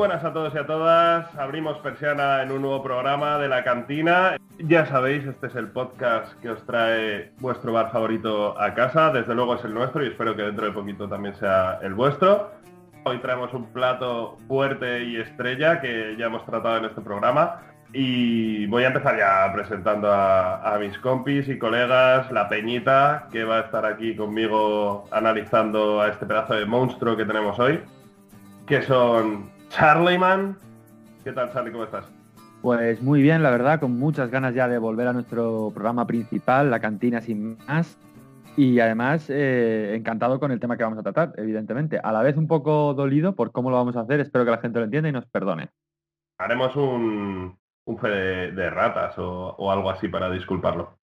Buenas a todos y a todas. Abrimos persiana en un nuevo programa de la cantina. Ya sabéis, este es el podcast que os trae vuestro bar favorito a casa. Desde luego es el nuestro y espero que dentro de poquito también sea el vuestro. Hoy traemos un plato fuerte y estrella que ya hemos tratado en este programa. Y voy a empezar ya presentando a, mis compis y colegas, la Peñita, que va a estar aquí conmigo analizando a este pedazo de monstruo que tenemos hoy, que son Charlie Man. ¿Qué tal, Charlie? ¿Cómo estás? Pues muy bien, la verdad, con muchas ganas ya de volver a nuestro programa principal, La Cantina Sin Más. Y además, eh, encantado con el tema que vamos a tratar, evidentemente. A la vez un poco dolido por cómo lo vamos a hacer, espero que la gente lo entienda y nos perdone. Haremos un, un fe de, de ratas o, o, algo así para disculparlo.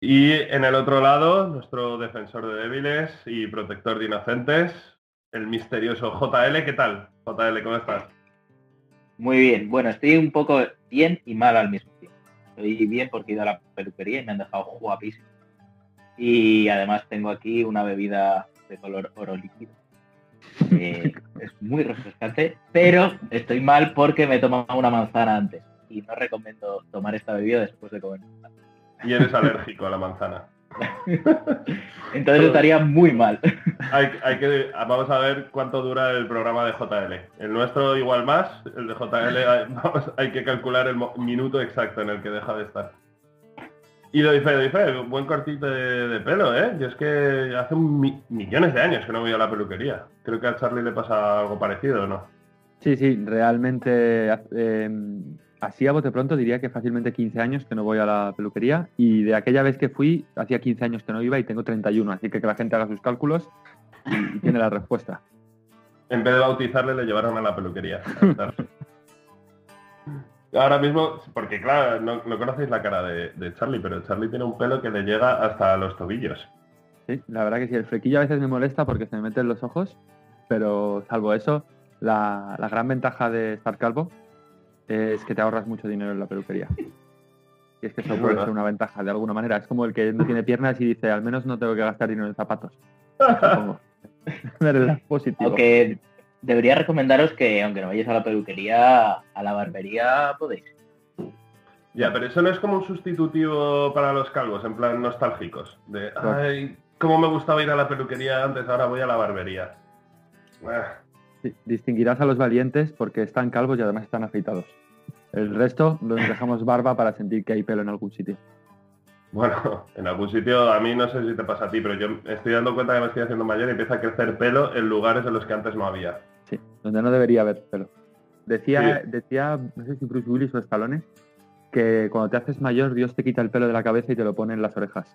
Y en el otro lado, nuestro defensor de débiles y protector de inocentes, el misterioso JL. ¿Qué tal? JL, ¿cómo estás? Muy bien. Bueno, estoy un poco bien y mal al mismo tiempo. Estoy bien porque he ido a la peluquería y me han dejado guapísimo. Y además tengo aquí una bebida de color oro líquido. Eh, es muy refrescante, pero estoy mal porque me he tomado una manzana antes y no recomiendo tomar esta bebida después de comer. Y eres alérgico a la manzana. Entonces estaría muy mal. Hay, hay, que, vamos a ver cuánto dura el programa de JL. El nuestro igual más, el de JL hay, vamos, hay que calcular el minuto exacto en el que deja de estar. Y doy fe, doy fe, buen cortito de, de, pelo, ¿eh? Yo es que hace mi, millones de años que no voy a la peluquería. Creo que a Charlie le pasa algo parecido, ¿no? Sí, sí, realmente eh, así a bote pronto diría que fácilmente 15 años que no voy a la peluquería y de aquella vez que fui hacía 15 años que no iba y tengo 31, así que que la gente haga sus cálculos y, y tiene la respuesta. En vez de bautizarle le llevaron a la peluquería. Ahora mismo, porque claro, no, no conocéis la cara de, de, Charlie, pero Charlie tiene un pelo que le llega hasta los tobillos. Sí, la verdad que sí, el flequillo a veces me molesta porque se me mete en los ojos, pero salvo eso, la, la gran ventaja de estar calvo es que te ahorras mucho dinero en la peluquería. Y es que eso puede ser una ventaja de alguna manera. Es como el que no tiene piernas y dice, al menos no tengo que gastar dinero en zapatos. ¿Verdad? Positivo. Okay. Debería recomendaros que, aunque no vayáis a la peluquería, a la barbería podéis. Ya, pero eso no es como un sustitutivo para los calvos, en plan nostálgicos. De, ay, cómo me gustaba ir a la peluquería antes, ahora voy a la barbería. Sí, distinguirás a los valientes porque están calvos y además están afeitados. El resto los dejamos barba para sentir que hay pelo en algún sitio. Bueno, en algún sitio, a mí no sé si te pasa a ti, pero yo estoy dando cuenta que me estoy haciendo mayor y empieza a crecer pelo en lugares en los que antes no había. Sí, donde no debería haber pelo. Decía, sí. decía no sé si Bruce Willis o Stallone, que cuando te haces mayor Dios te quita el pelo de la cabeza y te lo pone en las orejas.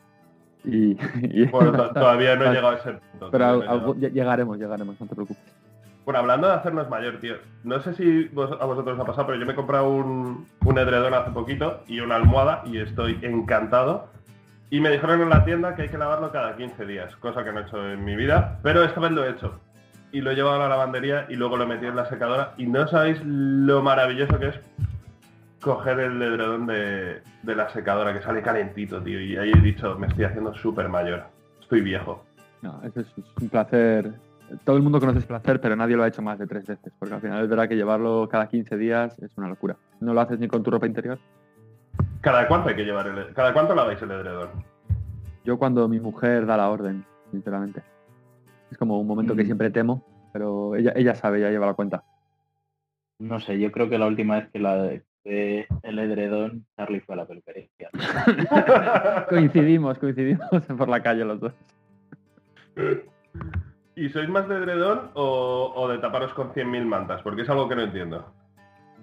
Y, y bueno, todavía no he llegado a ese punto. Pero llegaremos, llegaremos, no te preocupes. Bueno, hablando de hacernos mayor, tío, no sé si a vosotros os ha pasado, pero yo me he comprado un, edredón hace poquito y una almohada y estoy encantado. Y me dijeron en la tienda que hay que lavarlo cada 15 días, cosa que no he hecho en mi vida, pero esta vez lo he hecho. Y lo he llevado a la lavandería y luego lo he metido en la secadora y no sabéis lo maravilloso que es coger el edredón de, de la secadora, que sale calentito, tío. Y ahí he dicho, me estoy haciendo súper mayor. Estoy viejo. No, eso es un placer todo el mundo conoce ese placer, pero nadie lo ha hecho más de tres veces, porque al final es verdad que llevarlo cada 15 días es una locura. No lo haces ni con tu ropa interior. ¿Cada cuánto hay que llevar el ¿Cada cuánto laváis el edredón? Yo cuando mi mujer da la orden, sinceramente. Es como un momento mm. que siempre temo, pero ella, ella sabe, ella lleva la cuenta. No sé, yo creo que la última vez que la de el edredón, Charlie fue a la peluquería. coincidimos, coincidimos por la calle los dos. ¿Y sois más de edredón o, o de taparos con 100.000 mantas? Porque es algo que no entiendo.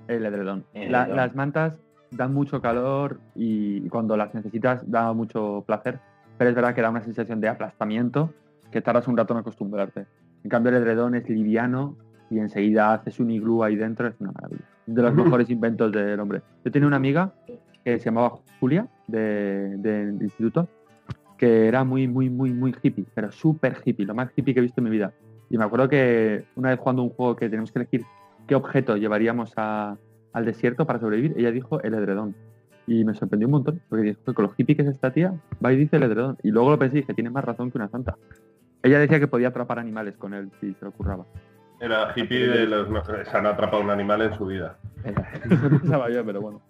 El edredón. La, las mantas dan mucho calor y cuando las necesitas da mucho placer, pero es verdad que da una sensación de aplastamiento que tardas un rato en acostumbrarte. En cambio el edredón es liviano y enseguida haces un iglú ahí dentro, es una maravilla. De los mejores inventos del hombre. Yo tenía una amiga que se llamaba Julia, del de, de instituto, que era muy, muy, muy, muy hippie, pero súper hippie, lo más hippie que he visto en mi vida. Y me acuerdo que una vez jugando un juego que tenemos que elegir qué objeto llevaríamos a, al desierto para sobrevivir, ella dijo el edredón. Y me sorprendió un montón, porque dijo, con lo hippie que es esta tía, va y dice el edredón. Y luego lo pensé y dije, tiene más razón que una santa. Ella decía que podía atrapar animales con él si se le ocurraba. Era hippie de los... se han atrapado un animal en su vida. pensaba yo, pero bueno.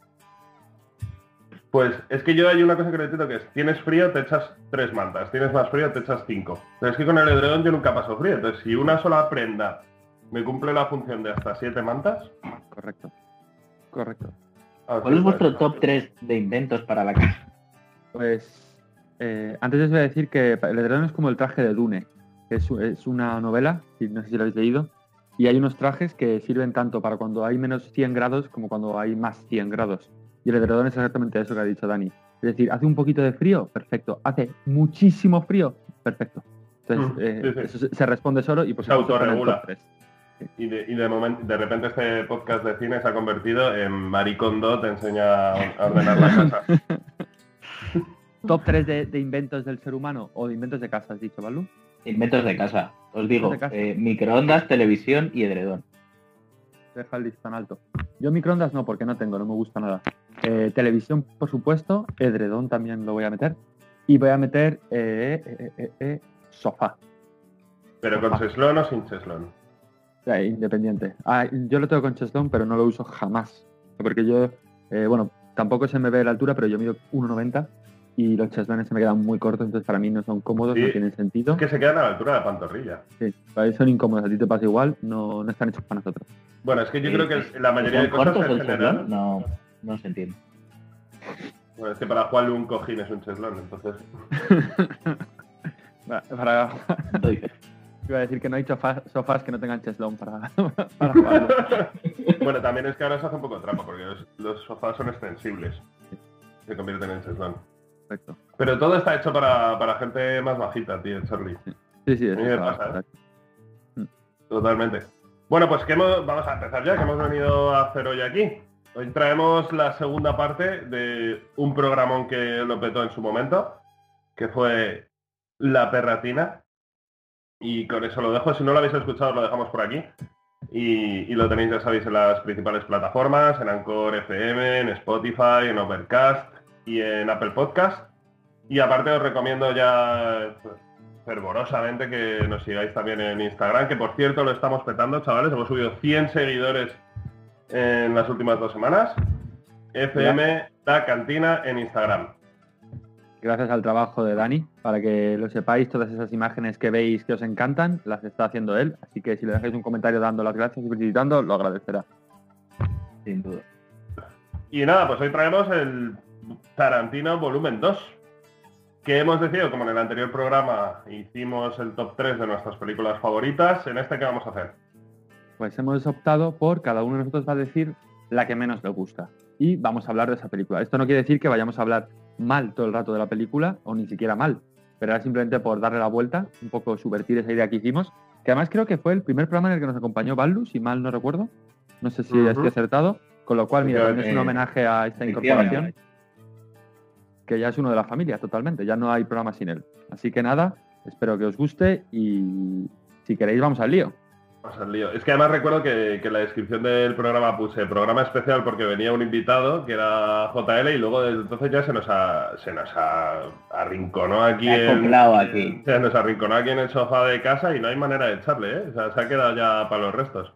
Pues es que yo hay una cosa que entiendo que es, tienes frío, te echas tres mantas, tienes más frío, te echas cinco. Pero es que con el edredón yo nunca paso frío, entonces si una sola prenda me cumple la función de hasta siete mantas... Correcto. Correcto. ¿Cuál es vuestro top 3 de inventos para la casa? Pues eh, antes les voy a decir que el edredón es como el traje de Dune, que es, es una novela, no sé si lo habéis leído, y hay unos trajes que sirven tanto para cuando hay menos 100 grados como cuando hay más 100 grados. Y el edredón es exactamente eso que ha dicho Dani. Es decir, hace un poquito de frío, perfecto. Hace muchísimo frío, perfecto. Entonces, mm, eh, Eso se responde solo y pues se autorregula. Y, de, y de, momento, de repente este podcast de cine se ha convertido en Maricondo te enseña a ordenar la casa. Top 3 de, inventos del ser humano o de inventos de casa, has dicho, Balú. Inventos de casa. Os digo, eh, microondas, televisión y edredón. Deja el listón alto. Yo microondas no, porque no tengo, no me gusta nada. Eh, televisión, por supuesto. Edredón también lo voy a meter. Y voy a meter eh, sofá. ¿Pero con cheslón o sin cheslón? independiente. Ah, yo lo tengo con cheslón, pero no lo uso jamás. Porque yo, bueno, tampoco se me ve la altura, pero yo mido 1,90 y los cheslones se me quedan muy cortos, entonces para mí no son cómodos, no tienen sentido. Es que se quedan a la altura de la pantorrilla. Sí, para mí son incómodos, a ti te pasa igual, no, no están hechos para nosotros. Bueno, es que yo creo que la mayoría de cosas en general... No, no se entiende. Bueno, es que para Juan un cojín es un cheslón, entonces... para... Iba a decir que no hay sofás, que no tengan cheslón para, para jugarlo. bueno, también es que ahora se hace un poco de trampa, porque los, sofás son extensibles. Se convierten en cheslón. Pero todo está hecho para, gente más bajita, tío, Charlie. Sí, sí, ¿eh? Totalmente. Bueno, pues que vamos a empezar ya, que hemos venido a hacer hoy aquí. Hoy traemos la segunda parte de un programón que lo petó en su momento, que fue La Perratina. Y con eso lo dejo. Si no lo habéis escuchado, lo dejamos por aquí. Y, y, lo tenéis, ya sabéis, en las principales plataformas, en Anchor FM, en Spotify, en Overcast y en Apple Podcast. Y aparte os recomiendo ya fervorosamente que nos sigáis también en Instagram, que por cierto lo estamos petando, chavales. Hemos subido 100 seguidores en las últimas dos semanas. FM La Cantina en Instagram. Gracias al trabajo de Dani, para que lo sepáis, todas esas imágenes que veis que os encantan, las está haciendo él. Así que si le dejáis un comentario dando las gracias y felicitando, lo agradecerá. Sin duda. Y nada, pues hoy traemos el Tarantino volumen 2. Que hemos decidido, como en el anterior programa hicimos el top 3 de nuestras películas favoritas, en este ¿qué vamos a hacer? Pues hemos optado por cada uno de nosotros va a decir la que menos le gusta. Y vamos a hablar de esa película. Esto no quiere decir que vayamos a hablar mal todo el rato de la película, o ni siquiera mal, pero era simplemente por darle la vuelta, un poco subvertir esa idea que hicimos, que además creo que fue el primer programa en el que nos acompañó Baldu, si mal no recuerdo. No sé si estoy acertado. Con lo cual, mira, es un homenaje a esta incorporación que ya es uno de la familia totalmente, ya no hay programa sin él. Así que nada, espero que os guste y si queréis vamos al lío. Vamos al lío. Es que además recuerdo que, en la descripción del programa puse programa especial porque venía un invitado que era JL y luego desde entonces ya se nos ha, se nos ha arrinconó aquí, en, aquí. Se nos arrinconó aquí en el sofá de casa y no hay manera de echarle, ¿eh? O sea, se ha quedado ya para los restos.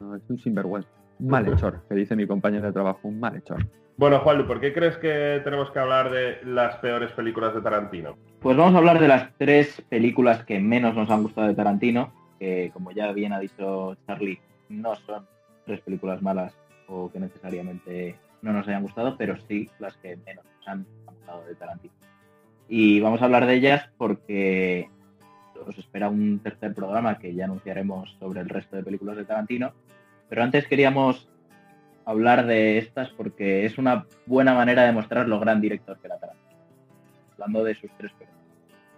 No, es un sinvergüenza. Un malhechor, que dice mi compañero de trabajo, un malhechor. Bueno, Juanlu, ¿por qué crees que tenemos que hablar de las peores películas de Tarantino? Pues vamos a hablar de las tres películas que menos nos han gustado de Tarantino, que como ya bien ha dicho Charlie, no son tres películas malas o que necesariamente no nos hayan gustado, pero sí las que menos nos han gustado de Tarantino. Y vamos a hablar de ellas porque os espera un tercer programa que ya anunciaremos sobre el resto de películas de Tarantino. Pero antes queríamos hablar de estas porque es una buena manera de mostrar lo gran director que era Tarantino. Hablando de sus tres películas.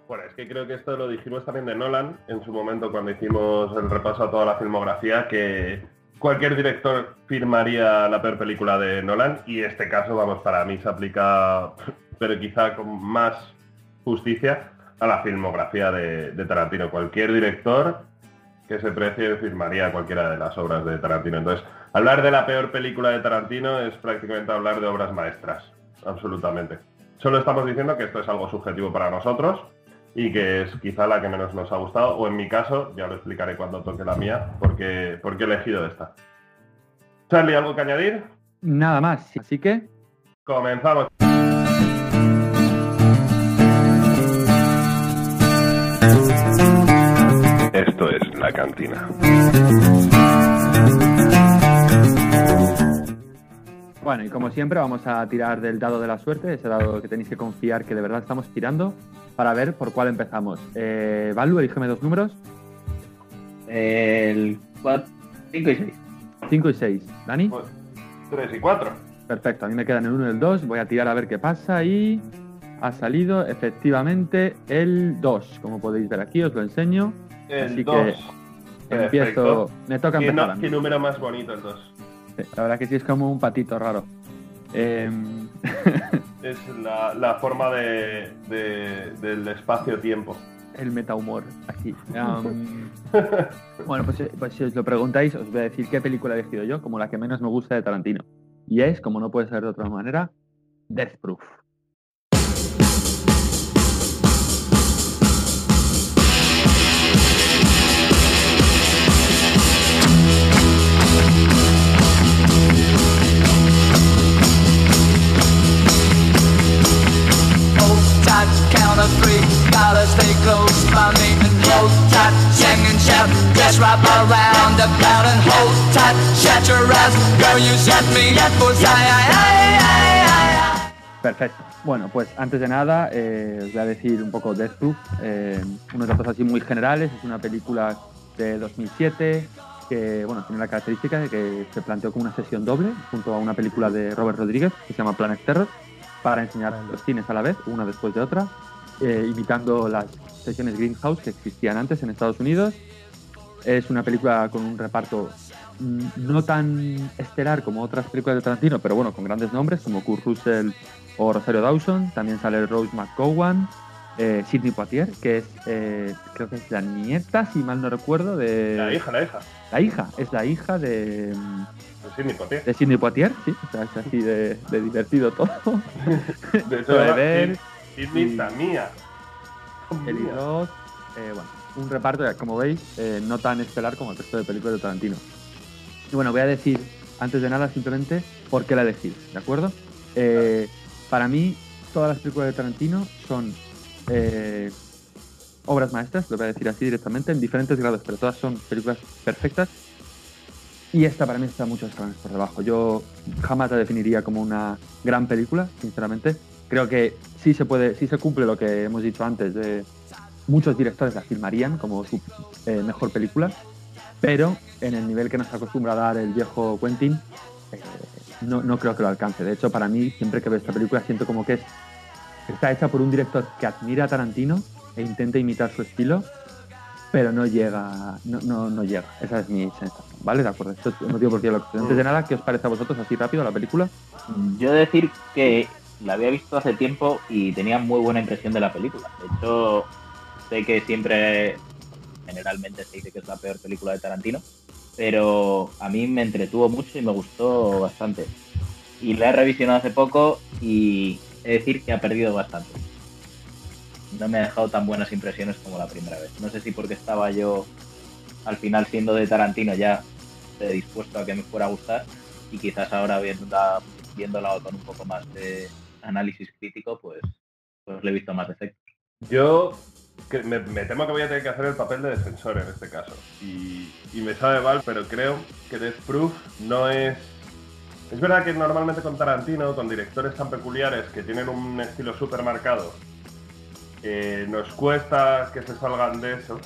Bueno, es que creo que esto lo dijimos también de Nolan en su momento cuando hicimos el repaso a toda la filmografía, que cualquier director firmaría la peor película de Nolan y este caso, vamos, para mí se aplica, pero quizá con más justicia, a la filmografía de, de Tarantino. Cualquier director que se precie firmaría cualquiera de las obras de Tarantino. Entonces, Hablar de la peor película de Tarantino es prácticamente hablar de obras maestras, absolutamente. Solo estamos diciendo que esto es algo subjetivo para nosotros y que es quizá la que menos nos ha gustado, o en mi caso, ya lo explicaré cuando toque la mía, porque, porque he elegido esta. Charlie, ¿algo que añadir? Nada más, así que... Comenzamos. Esto es La Cantina. Bueno, y como siempre vamos a tirar del dado de la suerte, ese dado que tenéis que confiar que de verdad estamos tirando, para ver por cuál empezamos. Eh, Valu, elígeme dos números. El 5 y 6. 5 y 6. ¿Dani? 3 pues, y 4. Perfecto, a mí me quedan el 1 y el 2. Voy a tirar a ver qué pasa y ha salido efectivamente el 2. Como podéis ver aquí, os lo enseño. El Así 2. que empiezo. Me toca empezar. ¿Qué, número más bonito el 2? La verdad que sí es como un patito raro. Em, es la, forma de, del espacio-tiempo. El metahumor, aquí. bueno, pues, pues, si os lo preguntáis, os voy a decir qué película he elegido yo como la que menos me gusta de Tarantino. Y es, como no puede ser de otra manera, Death Proof. Perfecto. Bueno, pues antes de nada eh, os voy a decir un poco Death Proof, eh, unos datos así muy generales. Es una película de 2007 que bueno, tiene la característica de que se planteó como una sesión doble junto a una película de Robert Rodríguez que se llama Planet Terror para enseñar los cines a la vez, una después de otra, eh, imitando las sesiones Greenhouse que existían antes en Estados Unidos. Es una película con un reparto mm, no tan estelar como otras películas de Tarantino, pero bueno, con grandes nombres como Kurt Russell o Rosario Dawson. También sale Rose McGowan, eh, Sidney Poitier, que es, eh, creo que es la nieta, si mal no recuerdo, de... La hija, la hija. La hija, es la hija de... De Sidney Poitier. De Sidney Poitier, sí, o sea, es así de, divertido todo. de hecho, de ver, Sidney Tamía. Eli Roth, eh, bueno, un reparto, como veis, eh, no tan estelar como el resto de películas de Tarantino. Y bueno, voy a decir, antes de nada, simplemente por qué la elegí, ¿de acuerdo? Eh, para mí, todas las películas de Tarantino son obras maestras, lo voy a decir así directamente, en diferentes grados, pero todas son películas perfectas. Y esta para mí está muchos escalones por debajo. Yo jamás la definiría como una gran película, sinceramente. Creo que sí se puede, sí se cumple lo que hemos dicho antes de muchos directores la filmarían como su eh, mejor película, pero en el nivel que nos acostumbra a dar el viejo Quentin, eh, no, no, creo que lo alcance. De hecho, para mí, siempre que veo esta película, siento como que es, está hecha por un director que admira a Tarantino e intenta imitar su estilo, pero no llega, no, no, no llega. Esa es mi sensación, ¿vale? De acuerdo. Esto es el motivo por qué lo Antes de nada, ¿qué os parece a vosotros así rápido la película? Yo decir que la había visto hace tiempo y tenía muy buena impresión de la película. De hecho, Sé que siempre, generalmente se dice que es la peor película de Tarantino, pero a mí me entretuvo mucho y me gustó bastante. Y la he revisionado hace poco y he de decir que ha perdido bastante. No me ha dejado tan buenas impresiones como la primera vez. No sé si porque estaba yo al final siendo de Tarantino ya dispuesto a que me fuera a gustar y quizás ahora viéndola, viéndola con un poco más de análisis crítico, pues, pues le he visto más defectos. Yo me, temo que voy a tener que hacer el papel de defensor en este caso. Y, me sabe mal, pero creo que Death Proof no es... Es verdad que normalmente con Tarantino, con directores tan peculiares que tienen un estilo súper marcado, eh, nos cuesta que se salgan de eso,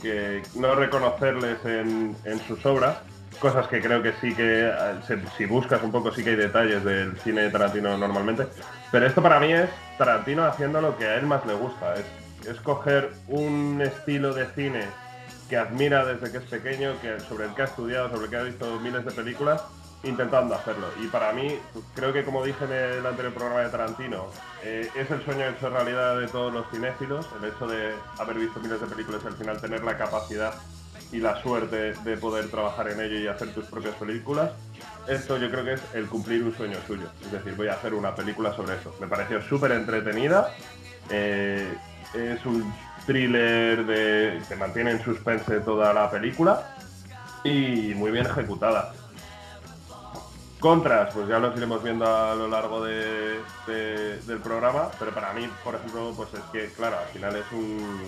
que no reconocerles en, sus obras, cosas que creo que sí que, eh, si buscas un poco, sí que hay detalles del cine de Tarantino normalmente, pero esto para mí es Tarantino haciendo lo que a él más le gusta, es es coger un estilo de cine que admira desde que es pequeño, que, sobre el que ha estudiado, sobre el que ha visto miles de películas, intentando hacerlo. Y para mí, creo que como dije en el anterior programa de Tarantino, eh, es el sueño hecho realidad de todos los cinéfilos, el hecho de haber visto miles de películas y al final tener la capacidad y la suerte de poder trabajar en ello y hacer tus propias películas. Esto yo creo que es el cumplir un sueño suyo. Es decir, voy a hacer una película sobre eso. Me pareció súper entretenida. Eh, es un thriller de, que mantiene en suspense toda la película y muy bien ejecutada. Contras, pues ya los iremos viendo a lo largo de, del programa, pero para mí, por ejemplo, pues es que, claro, al final es un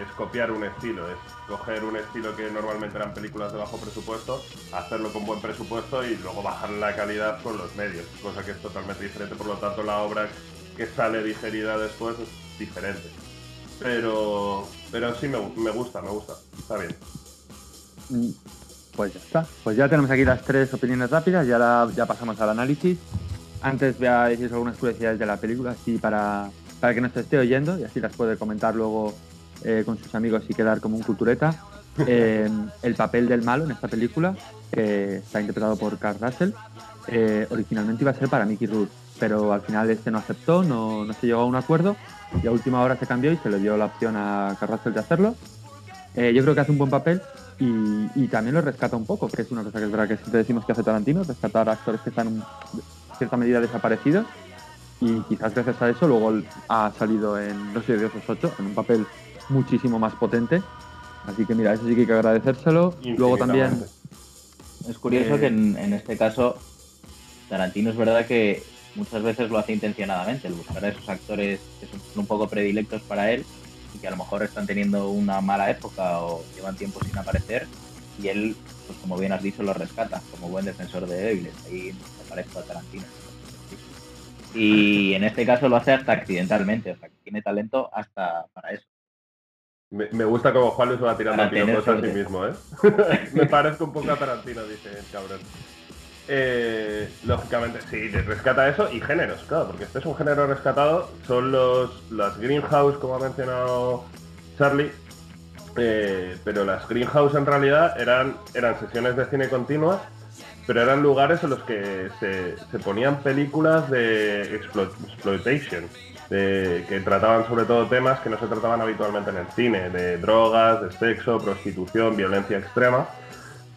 es, copiar un estilo, es coger un estilo que normalmente eran películas de bajo presupuesto, hacerlo con buen presupuesto y luego bajar la calidad con los medios, cosa que es totalmente diferente, por lo tanto la obra que sale digerida después es diferente. Pero, pero sí me, me gusta, me gusta, está bien. Pues ya está. Pues ya tenemos aquí las tres opiniones rápidas y ahora ya pasamos al análisis. Antes voy a decir algunas curiosidades de la película, así para, para que nos esté oyendo y así las puede comentar luego eh, con sus amigos y quedar como un cultureta. Eh, el papel del malo en esta película, que está interpretado por Carl Russell, eh, originalmente iba a ser para Mickey Rourke, pero al final este no aceptó, no, no se llegó a un acuerdo y a última hora se cambió y se le dio la opción a Carl Russell de hacerlo. yo creo que hace un buen papel y, también lo rescata un poco, que es una cosa que es verdad que siempre decimos que hace Tarantino, rescatar a actores que están en cierta medida desaparecidos. Y quizás gracias a eso luego ha salido en Los Dioses 8, en un papel muchísimo más potente. Así que mira, eso sí que hay que agradecérselo. Luego también... Es curioso eh, que en, en, este caso Tarantino es verdad que muchas veces lo hace intencionadamente, el buscar a esos actores que son un poco predilectos para él que a lo mejor están teniendo una mala época o llevan tiempo sin aparecer y él, pues como bien has dicho, lo rescata como buen defensor de débiles. Ahí me parezco a Tarantino. Y en este caso lo hace hasta accidentalmente, o sea, que tiene talento hasta para eso. Me, gusta como Juan Luis va tirando a sí mismo, ¿eh? me parezco un poco a Tarantino, dice el cabrón. Eh, lógicamente, sí, rescata eso y géneros, claro, porque este es un género rescatado, son los las greenhouse, como ha mencionado Charlie, eh, pero las greenhouse en realidad eran, eran sesiones de cine continuas, pero eran lugares en los que se, ponían películas de exploitation, que trataban sobre todo temas que no se trataban habitualmente en el cine, de drogas, de sexo, prostitución, violencia extrema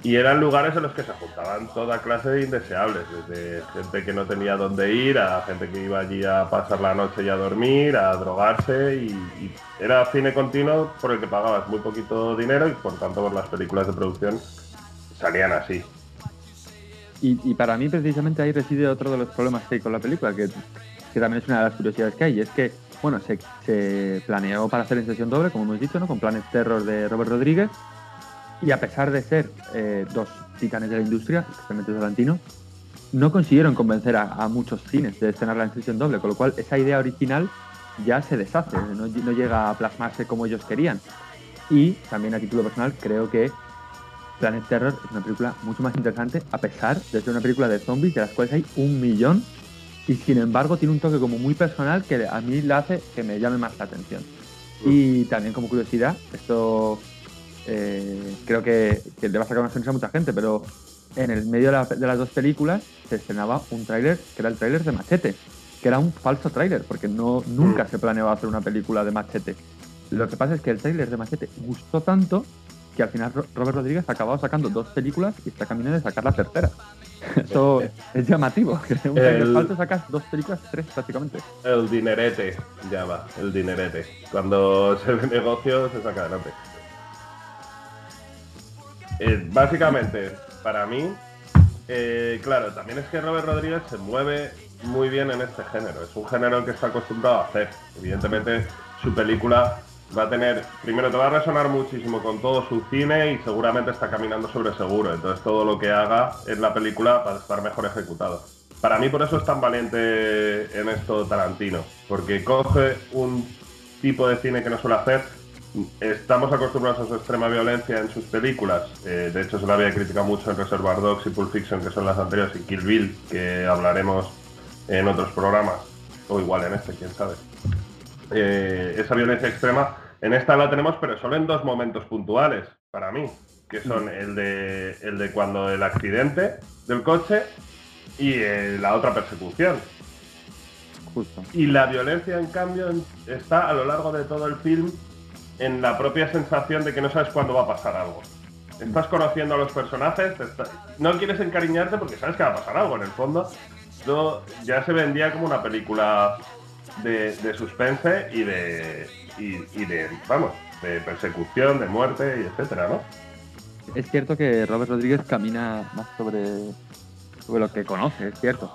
y eran lugares en los que se juntaban toda clase de indeseables, desde gente que no tenía dónde ir, a gente que iba allí a pasar la noche y a dormir, a drogarse, y, era cine continuo por el que pagabas muy poquito dinero y por tanto por las películas de producción salían así. Y, para mí precisamente ahí reside otro de los problemas que hay con la película, que, también es una de las curiosidades que hay, y es que, bueno, se, se planeó para hacer en sesión doble, como hemos dicho, ¿no? con Planet Terror de Robert Rodríguez, y a pesar de ser eh, dos titanes de la industria, especialmente Tarantino, no consiguieron convencer a, muchos cines de estrenar la sesión doble, con lo cual esa idea original ya se deshace, no, llega a plasmarse como ellos querían. Y también a título personal creo que Planet Terror es una película mucho más interesante, a pesar de ser una película de zombies de las cuales hay un millón, y sin embargo tiene un toque como muy personal que a mí le hace que me llame más la atención. Y también como curiosidad, esto eh, creo que, le va a sacar una sonrisa a mucha gente, pero en el medio de, las dos películas se estrenaba un tráiler que era el tráiler de Machete, que era un falso tráiler, porque no, nunca mm. se planeaba hacer una película de Machete. Lo que pasa es que el tráiler de Machete gustó tanto que al final Robert Rodríguez ha acabado sacando dos películas y está caminando de sacar la tercera. Eso es llamativo, que un el, falso sacas dos películas, tres prácticamente. El dinerete, ya va, el dinerete. Cuando se ve negocio se saca adelante. Eh, básicamente, para mí, eh, claro, también es que Robert Rodríguez se mueve muy bien en este género. Es un género que está acostumbrado a hacer. Evidentemente, su película va a tener, primero te va a resonar muchísimo con todo su cine y seguramente está caminando sobre seguro. Entonces todo lo que haga en la película va a estar mejor ejecutado. Para mí por eso es tan valiente en esto Tarantino, porque coge un tipo de cine que no suele hacer Estamos acostumbrados a su extrema violencia en sus películas. Eh, de hecho, se la había criticado mucho en Reservoir Dogs y Pulp Fiction, que son las anteriores, y Kill Bill, que hablaremos en otros programas, o igual en este, quién sabe. Eh, esa violencia extrema, en esta la tenemos, pero solo en dos momentos puntuales, para mí, que son mm. el de, el de cuando el accidente del coche y eh, la otra persecución. Justo. Y la violencia, en cambio, está a lo largo de todo el film en la propia sensación de que no sabes cuándo va a pasar algo. Estás conociendo a los personajes, no quieres encariñarte porque sabes que va a pasar algo. En el fondo, ya se vendía como una película de, suspense y de, y, de, vamos, de persecución, de muerte y etcétera, ¿no? Es cierto que Robert Rodríguez camina más sobre, sobre lo que conoce, es cierto.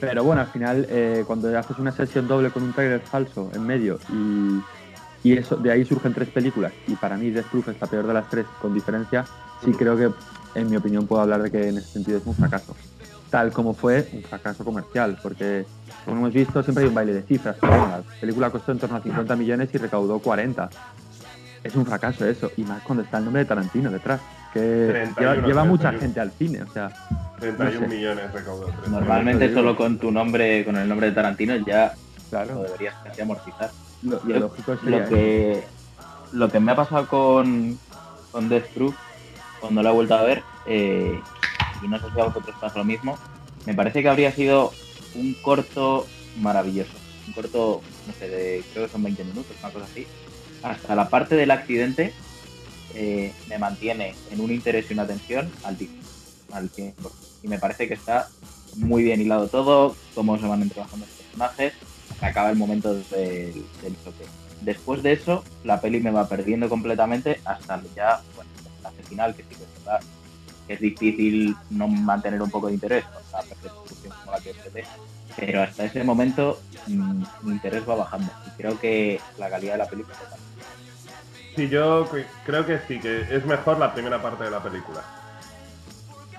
Pero bueno, al final, eh, cuando haces una sesión doble con un trailer falso en medio y, y, eso de ahí surgen tres películas, y para mí Death Proof es la peor de las tres, con diferencia, sí creo que, en mi opinión, puedo hablar de que en ese sentido es un fracaso. Tal como fue un fracaso comercial, porque como hemos visto, siempre hay un baile de cifras. la película costó en torno a 50 millones y recaudó 40. Es un fracaso eso, y más cuando está el nombre de Tarantino detrás, que lleva, mucha gente al cine, o sea. 31 millones recaudó. Normalmente solo con tu nombre, con el nombre de Tarantino ya claro. lo deberías casi amortizar. Lo, que, lo que me ha pasado con, con Death Proof, cuando lo he vuelto a ver, eh, y no sé si a vosotros pasa lo mismo, me parece que habría sido un corto maravilloso. Un corto, no sé, de, creo que son 20 minutos, una cosa así. Hasta la parte del accidente eh, me mantiene en un interés y una atención altísimo, al Y me parece que está muy bien hilado todo, cómo se van trabajando los personajes, acaba el momento del, choque. Después de eso, la peli me va perdiendo completamente hasta ya, bueno, la final, que sí que es verdad es difícil no mantener un poco de interés persecución como la que se pero hasta ese momento mm, mi interés va bajando y creo que la calidad de la película Sí, yo creo que sí, que es mejor la primera parte de la película.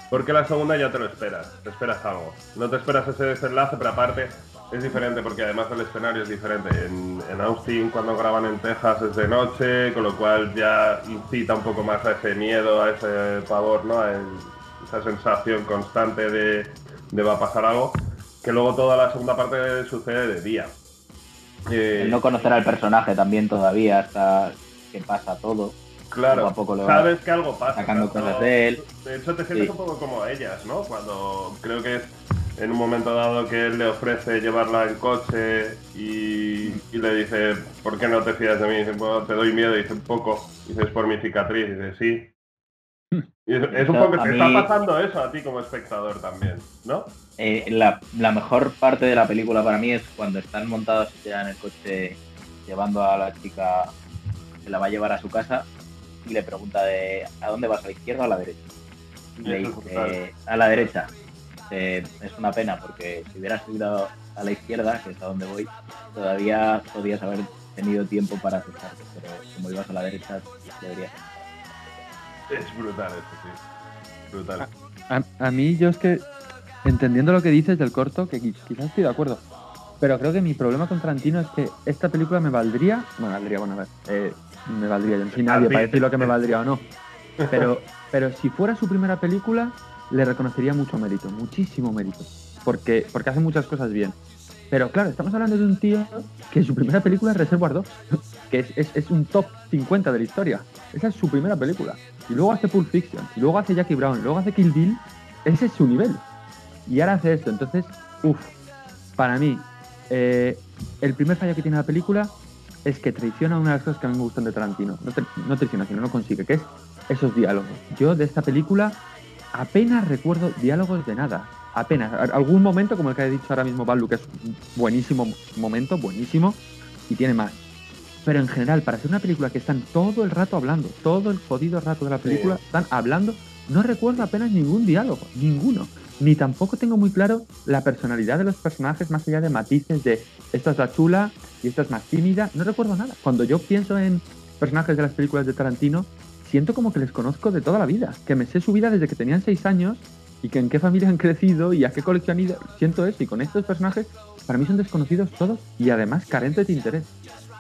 Porque la segunda ya te lo esperas, te esperas algo. No te esperas ese desenlace, pero aparte es diferente porque además el escenario es diferente. En, Austin cuando graban en Texas es de noche, con lo cual ya incita un poco más a ese miedo, a ese pavor, ¿no? A esa sensación constante de, de, va a pasar algo, que luego toda la segunda parte sucede de día. Eh, no conocer al personaje también todavía hasta que pasa todo. Claro, sabes que algo pasa. Sacando cosas de él. De hecho, te sientes un poco como ellas, ¿no? Cuando creo que es en un momento dado que él le ofrece llevarla en coche y, le dice, ¿por qué no te fías de mí? dice, bueno, te doy miedo, y dice, un poco. Y dice, es por mi cicatriz. Y dice, sí. Y es, un poco que te está pasando eso a ti como espectador también, ¿no? Eh, la, mejor parte de la película para mí es cuando están montados ya en el coche llevando a la chica que la va a llevar a su casa y le pregunta de ¿a dónde vas? ¿A la izquierda o a la derecha? Y le dice, a la derecha. Eh, es una pena porque si hubieras subido a la izquierda, que es a donde voy, todavía podías haber tenido tiempo para acercarte, pero como ibas a la derecha, deberías. Es brutal esto, sí. Brutal. A, mí, yo es que, entendiendo lo que dices del corto, que quizás estoy de acuerdo, pero creo que mi problema con Tarantino es que esta película me valdría, bueno, valdría, bueno, a ver, eh, me valdría, yo no soy nadie para decir lo que me valdría o no, pero, pero si fuera su primera película, le reconocería mucho mérito, muchísimo mérito, porque, porque hace muchas cosas bien. Pero claro, estamos hablando de un tío que su primera película es Reservoir Dogs, que es, un top 50 de la historia. Esa es su primera película. Y luego hace Pulp Fiction, y luego hace Jackie Brown, y luego hace Kill Bill. Ese es su nivel. Y ahora hace esto. Entonces, uff, para mí, eh, el primer fallo que tiene la película es que traiciona una de las cosas que a mí me gustan de Tarantino. No, no traiciona, sino no consigue, que es esos diálogos. Yo de esta película apenas recuerdo diálogos de nada. Apenas. Algún momento, como el que ha dicho ahora mismo Balu, que es un buenísimo momento, buenísimo, y tiene más. Pero en general, para ser una película que están todo el rato hablando, todo el jodido rato de la película, están hablando, no recuerdo apenas ningún diálogo, ninguno. Ni tampoco tengo muy claro la personalidad de los personajes, más allá de matices de esta es la chula y esta es más tímida. No recuerdo nada. Cuando yo pienso en personajes de las películas de Tarantino, siento como que les conozco de toda la vida, que me sé su vida desde que tenían seis años y que en qué familia han crecido y a qué colegio han ido. Siento eso y con estos personajes para mí son desconocidos todos y además carentes de interés.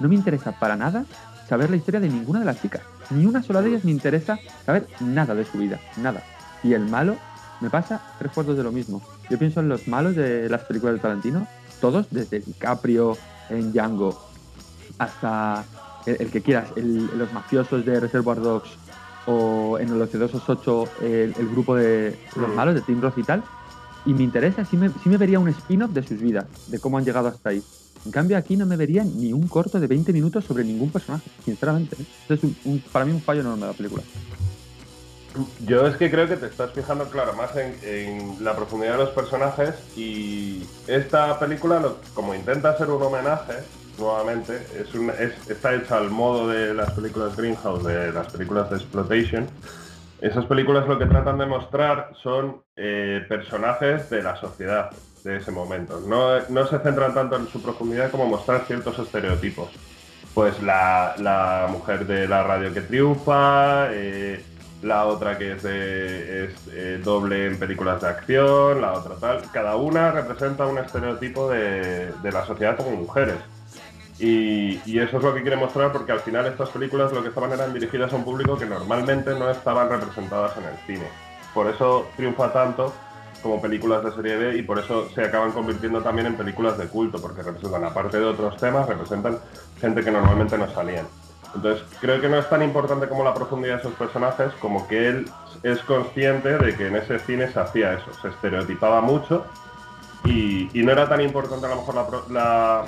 No me interesa para nada saber la historia de ninguna de las chicas. Ni una sola de ellas me interesa saber nada de su vida, nada. Y el malo me pasa tres de lo mismo. Yo pienso en los malos de las películas de Tarantino, todos, desde DiCaprio en Django hasta el, que quieras, los mafiosos de Reservoir Dogs o en los 228 el, el grupo de los malos de Tim Roth y tal. Y me interesa, sí me, me vería un spin-off de sus vidas, de cómo han llegado hasta ahí. En cambio, aquí no me vería ni un corto de 20 minutos sobre ningún personaje, sinceramente. ¿eh? Es un, para mí un fallo enorme de la película. Yo es que creo que te estás fijando, claro, más en, la profundidad de los personajes y esta película, como intenta ser un homenaje, nuevamente, es, está hecha al modo de las películas Greenhouse, de las películas de Exploitation. Esas películas lo que tratan de mostrar son eh, personajes de la sociedad de ese momento. No, se centran tanto en su profundidad como mostrar ciertos estereotipos. Pues la, mujer de la radio que triunfa, eh, la otra que es, es doble en películas de acción, la otra tal. Cada una representa un estereotipo de, la sociedad como mujeres. Y, eso es lo que quiere mostrar porque al final estas películas lo que estaban eran dirigidas a un público que normalmente no estaban representadas en el cine. Por eso triunfa tanto como películas de serie B y por eso se acaban convirtiendo también en películas de culto, porque representan, aparte de otros temas, representan gente que normalmente no salían. Entonces, creo que no es tan importante como la profundidad de esos personajes, como que él es consciente de que en ese cine se hacía eso, se estereotipaba mucho y, no era tan importante a lo mejor la,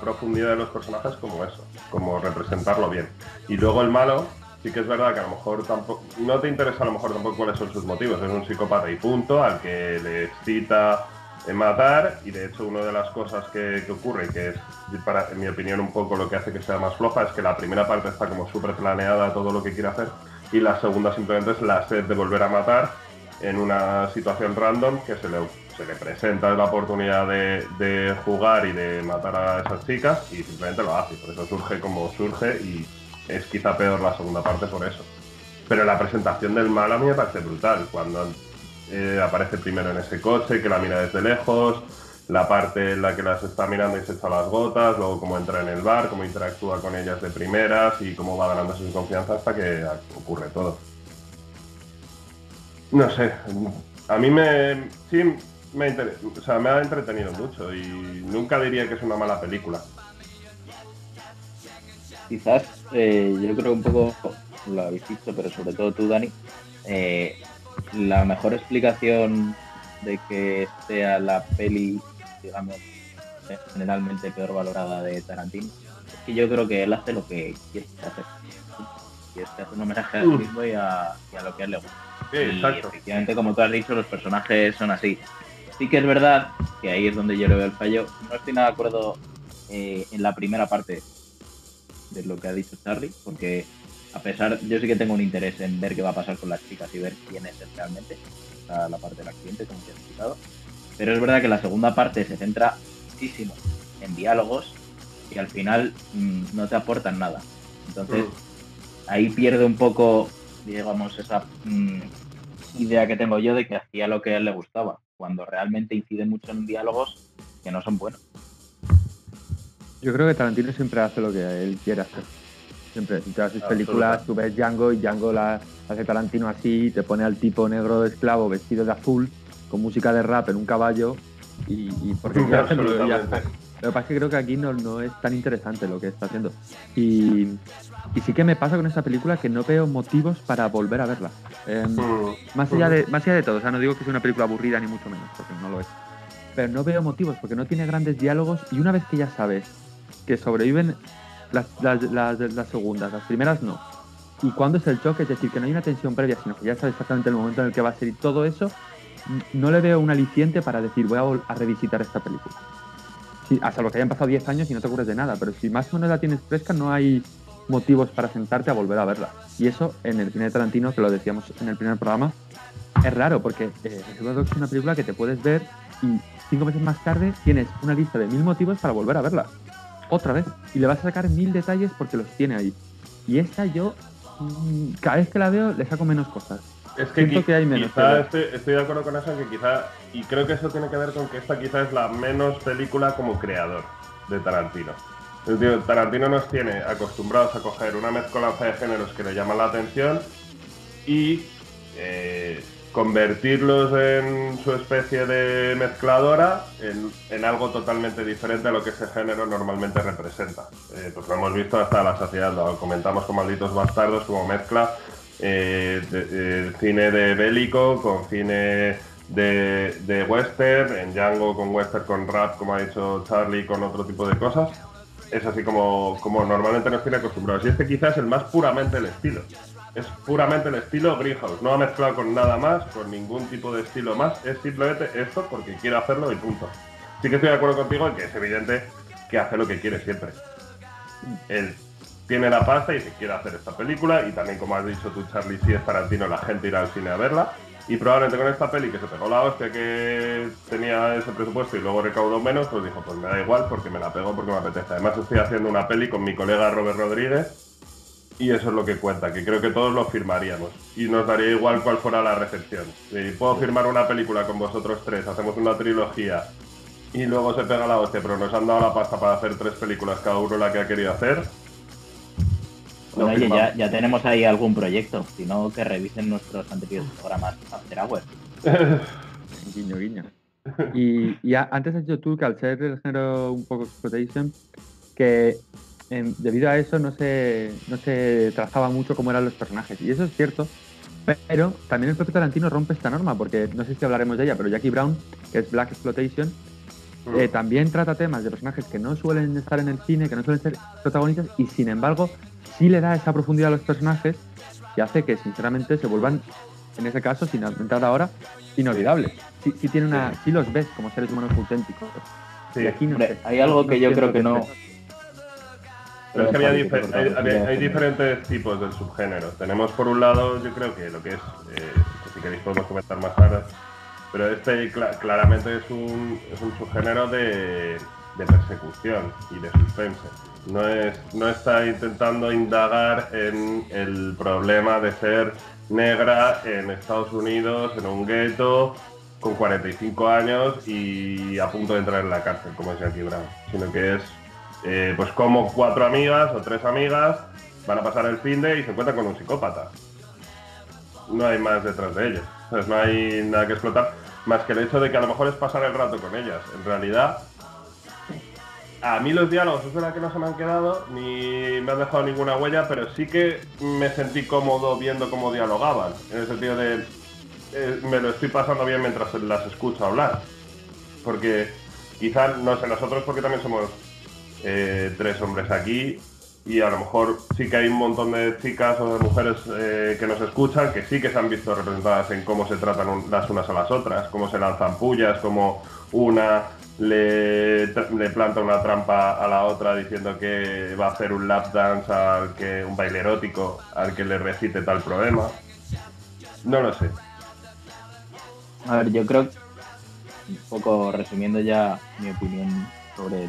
profundidad de los personajes como eso, como representarlo bien. Y luego el malo, sí que es verdad que a lo mejor tampoco, no te interesa a lo mejor tampoco cuáles son sus motivos, es un psicópata y punto, al que le excita matar y de hecho una de las cosas que, ocurre, que es para, en mi opinión un poco lo que hace que sea más floja, es que la primera parte está como súper planeada todo lo que quiere hacer y la segunda simplemente es la sed de volver a matar en una situación random que se le, se le presenta la oportunidad de, jugar y de matar a esas chicas y simplemente lo hace. Por eso surge como surge y es quizá peor la segunda parte por eso. Pero la presentación del mal a mí me parece brutal. Cuando eh, aparece primero en ese coche, que la mira desde lejos, la parte en la que las está mirando y se echa las gotas, luego cómo entra en el bar, cómo interactúa con ellas de primeras y cómo va ganando su confianza hasta que ocurre todo. No sé, a mí me, sí, me, me ha entretenido mucho y nunca diría que es una mala película. Quizás, eh, yo creo un poco lo habéis visto, pero sobre todo tú, Dani, eh, la mejor explicación de que sea la peli, digamos, generalmente peor valorada de Tarantino, es que yo creo que él hace lo que quiere hacer. Y es que hace un homenaje al mismo y a, lo que a él le gusta. y efectivamente, como tú has dicho, los personajes son así. Sí que es verdad que ahí es donde yo le veo el fallo. No estoy nada de acuerdo eh, en la primera parte de lo que ha dicho Charlie, porque a pesar, yo sí que tengo un interés en ver qué va a pasar con las chicas y ver quién es realmente, la parte del accidente, como te he explicado. Pero es verdad que la segunda parte se centra muchísimo en diálogos y al final mm, no te aportan nada. Entonces, mm. ahí pierde un poco, digamos, esa mm, idea que tengo yo de que hacía lo que a él le gustaba, cuando realmente incide mucho en diálogos que no son buenos. Yo creo que Tarantino siempre hace lo que él quiere hacer. Siempre, si te haces películas, tú ves Django y Django la hace Tarantino así, te pone al tipo negro de esclavo vestido de azul, con música de rap en un caballo y, porque ya, lo, ya Lo que pasa es que creo que aquí no, no es tan interesante lo que está haciendo. Y, y, sí que me pasa con esta película que no veo motivos para volver a verla. Em, mm. más, allá de, más allá de todo, o sea, no digo que sea una película aburrida ni mucho menos, porque no lo es. Pero no veo motivos porque no tiene grandes diálogos y una vez que ya sabes que sobreviven las, las, segundas, las primeras no. Y cuando es el choque, es decir, que no hay una tensión previa, sino que ya sabes exactamente el momento en el que va a ser y todo eso, no le veo un aliciente para decir voy a, revisitar esta película. Sí, hasta lo que hayan pasado 10 años y no te ocurres de nada, pero si más o menos la tienes fresca, no hay motivos para sentarte a volver a verla. Y eso en el cine de Tarantino, que lo decíamos en el primer programa, es raro porque eh, es una película que te puedes ver y cinco meses más tarde tienes una lista de mil motivos para volver a verla otra vez y le vas a sacar mil detalles porque los tiene ahí. Y esta yo, mm, cada vez que la veo, le saco menos cosas. Es que, que hay menos. estoy, de acuerdo con eso, que quizá, y creo que eso tiene que ver con que esta quizá es la menos película como creador de Tarantino. Tarantino nos tiene acostumbrados a coger una mezcolanza de géneros que le llaman la atención y eh, convertirlos en su especie de mezcladora en, algo totalmente diferente a lo que ese género normalmente representa. Eh, pues lo hemos visto hasta la saciedad, lo comentamos con Malditos Bastardos como mezcla eh, cine de bélico con cine de, western, en Django con western, con rap, como ha dicho Charlie, con otro tipo de cosas. Es así como, como normalmente nos tiene acostumbrados. Y este quizás es el más puramente el estilo es puramente el estilo Greenhouse, no ha mezclado con nada más, con ningún tipo de estilo más, es simplemente esto porque quiere hacerlo y punto. Sí que estoy de acuerdo contigo en que es evidente que hace lo que quiere siempre. Él tiene la pasta y se quiere hacer esta película y también como has dicho tú Charlie, si es Tarantino la gente irá al cine a verla y probablemente con esta peli que se pegó la hostia que tenía ese presupuesto y luego recaudó menos, pues dijo, pues me da igual porque me la pego porque me apetece. Además estoy haciendo una peli con mi colega Robert Rodríguez y eso es lo que cuenta, que creo que todos lo firmaríamos y nos daría igual cuál fuera la recepción. Si puedo firmar una película con vosotros tres, hacemos una trilogía y luego se pega la hostia, pero nos han dado la pasta para hacer tres películas cada uno la que ha querido hacer, bueno, oye, ya, tenemos ahí algún proyecto, si no que revisen nuestros anteriores programas After Hours. guiño, guiño. Y, antes has dicho tú que al ser el género un poco exploitation, que debido a eso no se, no se trazaba mucho cómo eran los personajes. Y eso es cierto, pero también el propio Tarantino rompe esta norma, porque no sé si hablaremos de ella, pero Jackie Brown, que es Black Exploitation, mm. eh, también trata temas de personajes que no suelen estar en el cine, que no suelen ser protagonistas, y sin embargo sí le da esa profundidad a los personajes y hace que sinceramente se vuelvan, en ese caso, sin entrar ahora, inolvidables. Sí, tiene una, sí los ves como seres humanos auténticos. Sí. aquí no hay algo que yo creo que no... Pero es que hay, diferentes tipos del subgénero. Tenemos por un lado, yo creo que lo que es, eh, si queréis podemos comentar más tarde, pero este claramente es un, es un subgénero de, de persecución y de suspense. No, es, no está intentando indagar en el problema de ser negra en Estados Unidos, en un gueto, con 45 años y a punto de entrar en la cárcel, como es Jackie Brown, sino que es eh, pues como cuatro amigas o tres amigas van a pasar el fin de y se encuentran con un psicópata. No hay más detrás de ellos. no hay nada que explotar, más que el hecho de que a lo mejor es pasar el rato con ellas. En realidad, a mí los diálogos es verdad que no se me han quedado ni me han dejado ninguna huella, pero sí que me sentí cómodo viendo cómo dialogaban, en el sentido de eh, me lo estoy pasando bien mientras las escucho hablar. Porque quizás, no sé, nosotros porque también somos eh, tres hombres aquí y a lo mejor sí que hay un montón de chicas o de mujeres eh, que nos escuchan que sí que se han visto representadas en cómo se tratan las unas a las otras, cómo se lanzan pullas, cómo una le, planta una trampa a la otra diciendo que va a hacer un lap dance al que un baile erótico al que le recite tal problema. No lo sé. A ver, yo creo, un poco resumiendo ya mi opinión sobre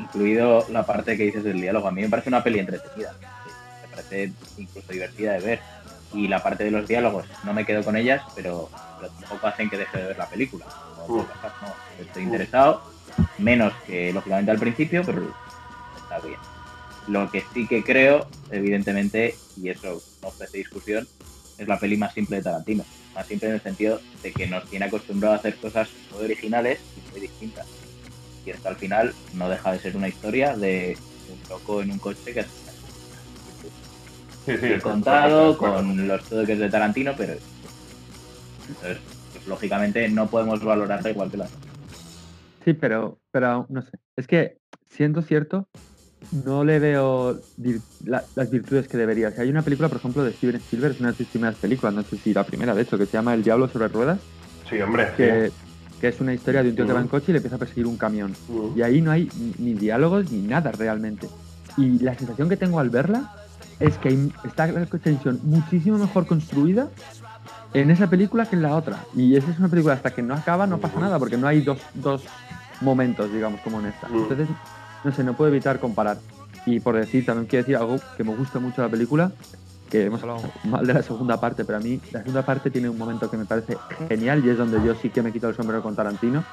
incluido la parte que dices del diálogo, a mí me parece una peli entretenida, me parece incluso divertida de ver. Y la parte de los diálogos, no me quedo con ellas, pero, pero tampoco hacen que deje de ver la película estoy interesado, menos que lógicamente al principio, pero está bien. Lo que sí que creo, evidentemente, y eso no ofrece discusión, es la peli más simple de Tarantino. Más simple en el sentido de que nos tiene acostumbrado a hacer cosas muy originales y muy distintas. Y hasta al final no deja de ser una historia de un loco en un coche que sí, sí, contado con los toques de Tarantino, pero entonces lógicamente no podemos valorarla igual que la Sí, pero, pero no sé. Es que, siendo cierto, no le veo las virtudes que debería. hay una película, por ejemplo, de Steven Spielberg, es una de sus primeras películas, no sé si la primera, de hecho, que se llama El Diablo sobre Ruedas. Sí, hombre. Que, es una historia de un tío que va en coche y le empieza a perseguir un camión. Y ahí no hay ni diálogos ni nada realmente. Y la sensación que tengo al verla es que está la tensión muchísimo mejor construida en esa película que en la otra. Y esa es una película hasta que no acaba no pasa nada, porque no hay dos, dos momentos, digamos, como en esta. Entonces, no sé, no puedo evitar comparar. Y por decir, también quiero decir algo que me gusta mucho de la película, que hemos hablado mal de la segunda parte, pero a mí la segunda parte tiene un momento que me parece genial y es donde yo sí que me quito el sombrero con Tarantino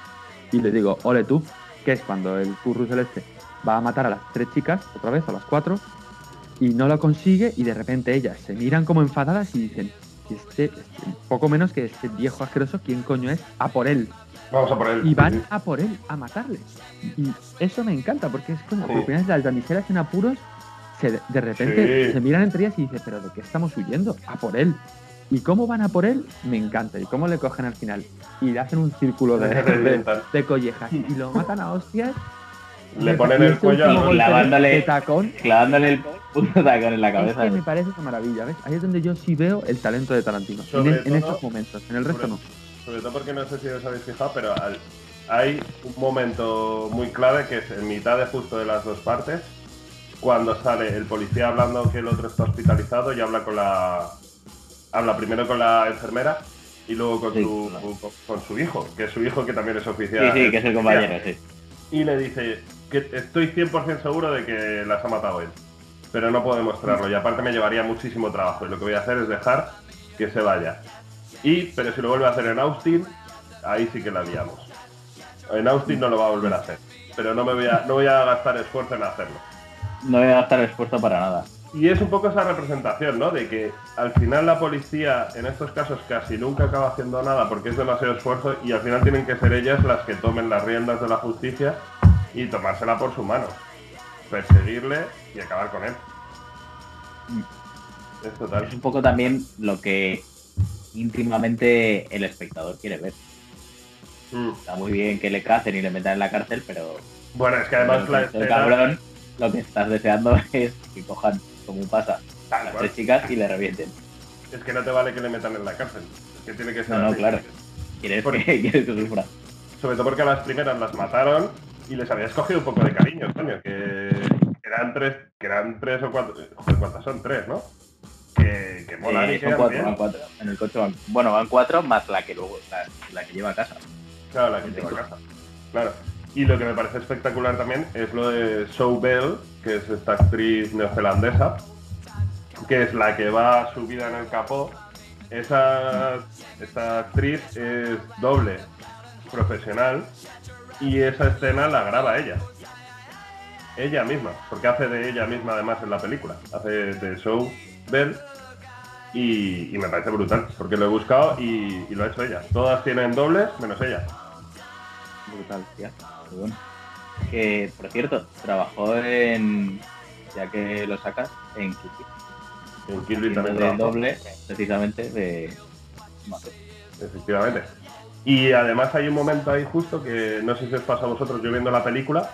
y le digo, ole tú, que es cuando el Curru Celeste va a matar a las tres chicas, otra vez, a las cuatro, y no lo consigue y de repente ellas se miran como enfadadas y dicen, este, este, poco menos que este viejo asqueroso, ¿quién coño es? A por él. Vamos a por él. Y van a por él, a matarle. Y eso me encanta, porque es como sí. por las damiselas en apuros, se, de repente se miran entre ellas y dicen, pero ¿de qué estamos huyendo? A por él. Y cómo van a por él, me encanta. Y cómo le cogen al final. Y le hacen un círculo de, de, collejas. Y lo matan a hostias. Le ponen el cuello clavándole, tacón. clavándole el punto tacón en la cabeza. Es que me parece una maravilla, ¿ves? Ahí es donde yo sí veo el talento de Tarantino. En, en, estos momentos, en el resto no. Sobre todo porque no sé si os habéis fijado, pero hay un momento muy clave que es en mitad de justo de las dos partes, cuando sale el policía hablando que el otro está hospitalizado y habla con la. Habla primero con la enfermera y luego con, su, con, su hijo, que es su hijo que también es oficial. Sí, sí, que es el compañero, sí. Y le dice que estoy 100% seguro de que las ha matado él, pero no puedo demostrarlo y aparte me llevaría muchísimo trabajo y lo que voy a hacer es dejar que se vaya. Y, pero si lo vuelve a hacer en Austin, ahí sí que la liamos. En Austin no lo va a volver a hacer, pero no me voy a, no voy a gastar esfuerzo en hacerlo. No voy a gastar esfuerzo para nada. Y es un poco esa representación, ¿no? De que al final la policía en estos casos casi nunca acaba haciendo nada porque es demasiado esfuerzo y al final tienen que ser ellas las que tomen las riendas de la justicia y tomársela por su mano. Perseguirle y acabar con él. Mm. Es total. Es un poco también lo que íntimamente el espectador quiere ver. Mm. Está muy bien que le cacen y le metan en la cárcel, pero. Bueno, es que además el cabrón, lo que estás deseando es que cojan como pasa a las tres chicas y le revienten. Es que no te vale que le metan en la cárcel. Es que tiene que ser. No, no, claro. ¿Quieres, que, ¿Quieres que sufra? Sobre todo porque a las primeras las mataron y les habías cogido un poco de cariño, coño, que eran tres, que eran tres o cuatro. Joder, ¿cuántas son? Tres, ¿no? Que, que mola. Eh, son cuatro, van cuatro. En el coche van. Bueno, van cuatro más la que luego, la, la que lleva a casa. Claro, la que lleva a casa. Claro. Y lo que me parece espectacular también es lo de Show Bell, que es esta actriz neozelandesa, que es la que va subida en el capó. Esa, esta actriz es doble profesional y esa escena la graba ella. Ella misma, porque hace de ella misma además en la película. Hace de Show Bell y, me parece brutal, porque lo he buscado y, y, lo ha hecho ella. Todas tienen dobles menos ella. Brutal, tía. Que, por cierto, trabajó en, ya que lo sacas, en Kill En también doble, precisamente, de... Efectivamente. Y además hay un momento ahí justo que no sé si os pasa a vosotros, yo viendo la película,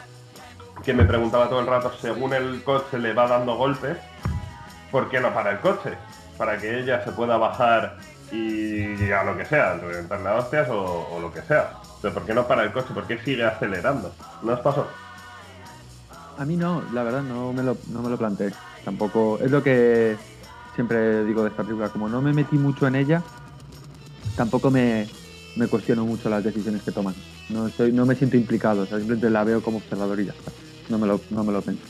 que me preguntaba todo el rato, según el coche le va dando golpes, ¿por qué no para el coche? Para que ella se pueda bajar y a lo que sea, reventarle a hostias o lo que sea. ¿Pero por qué no para el coche? ¿Por qué sigue acelerando? ¿No os pasó? A mí no, la verdad no me lo, no me lo planteé. Tampoco, es lo que siempre digo de esta película, como no me metí mucho en ella, tampoco me, me cuestiono mucho las decisiones que toman. No, estoy, no me siento implicado, simplemente la veo como observador y ya está. No me lo, no me lo pienso.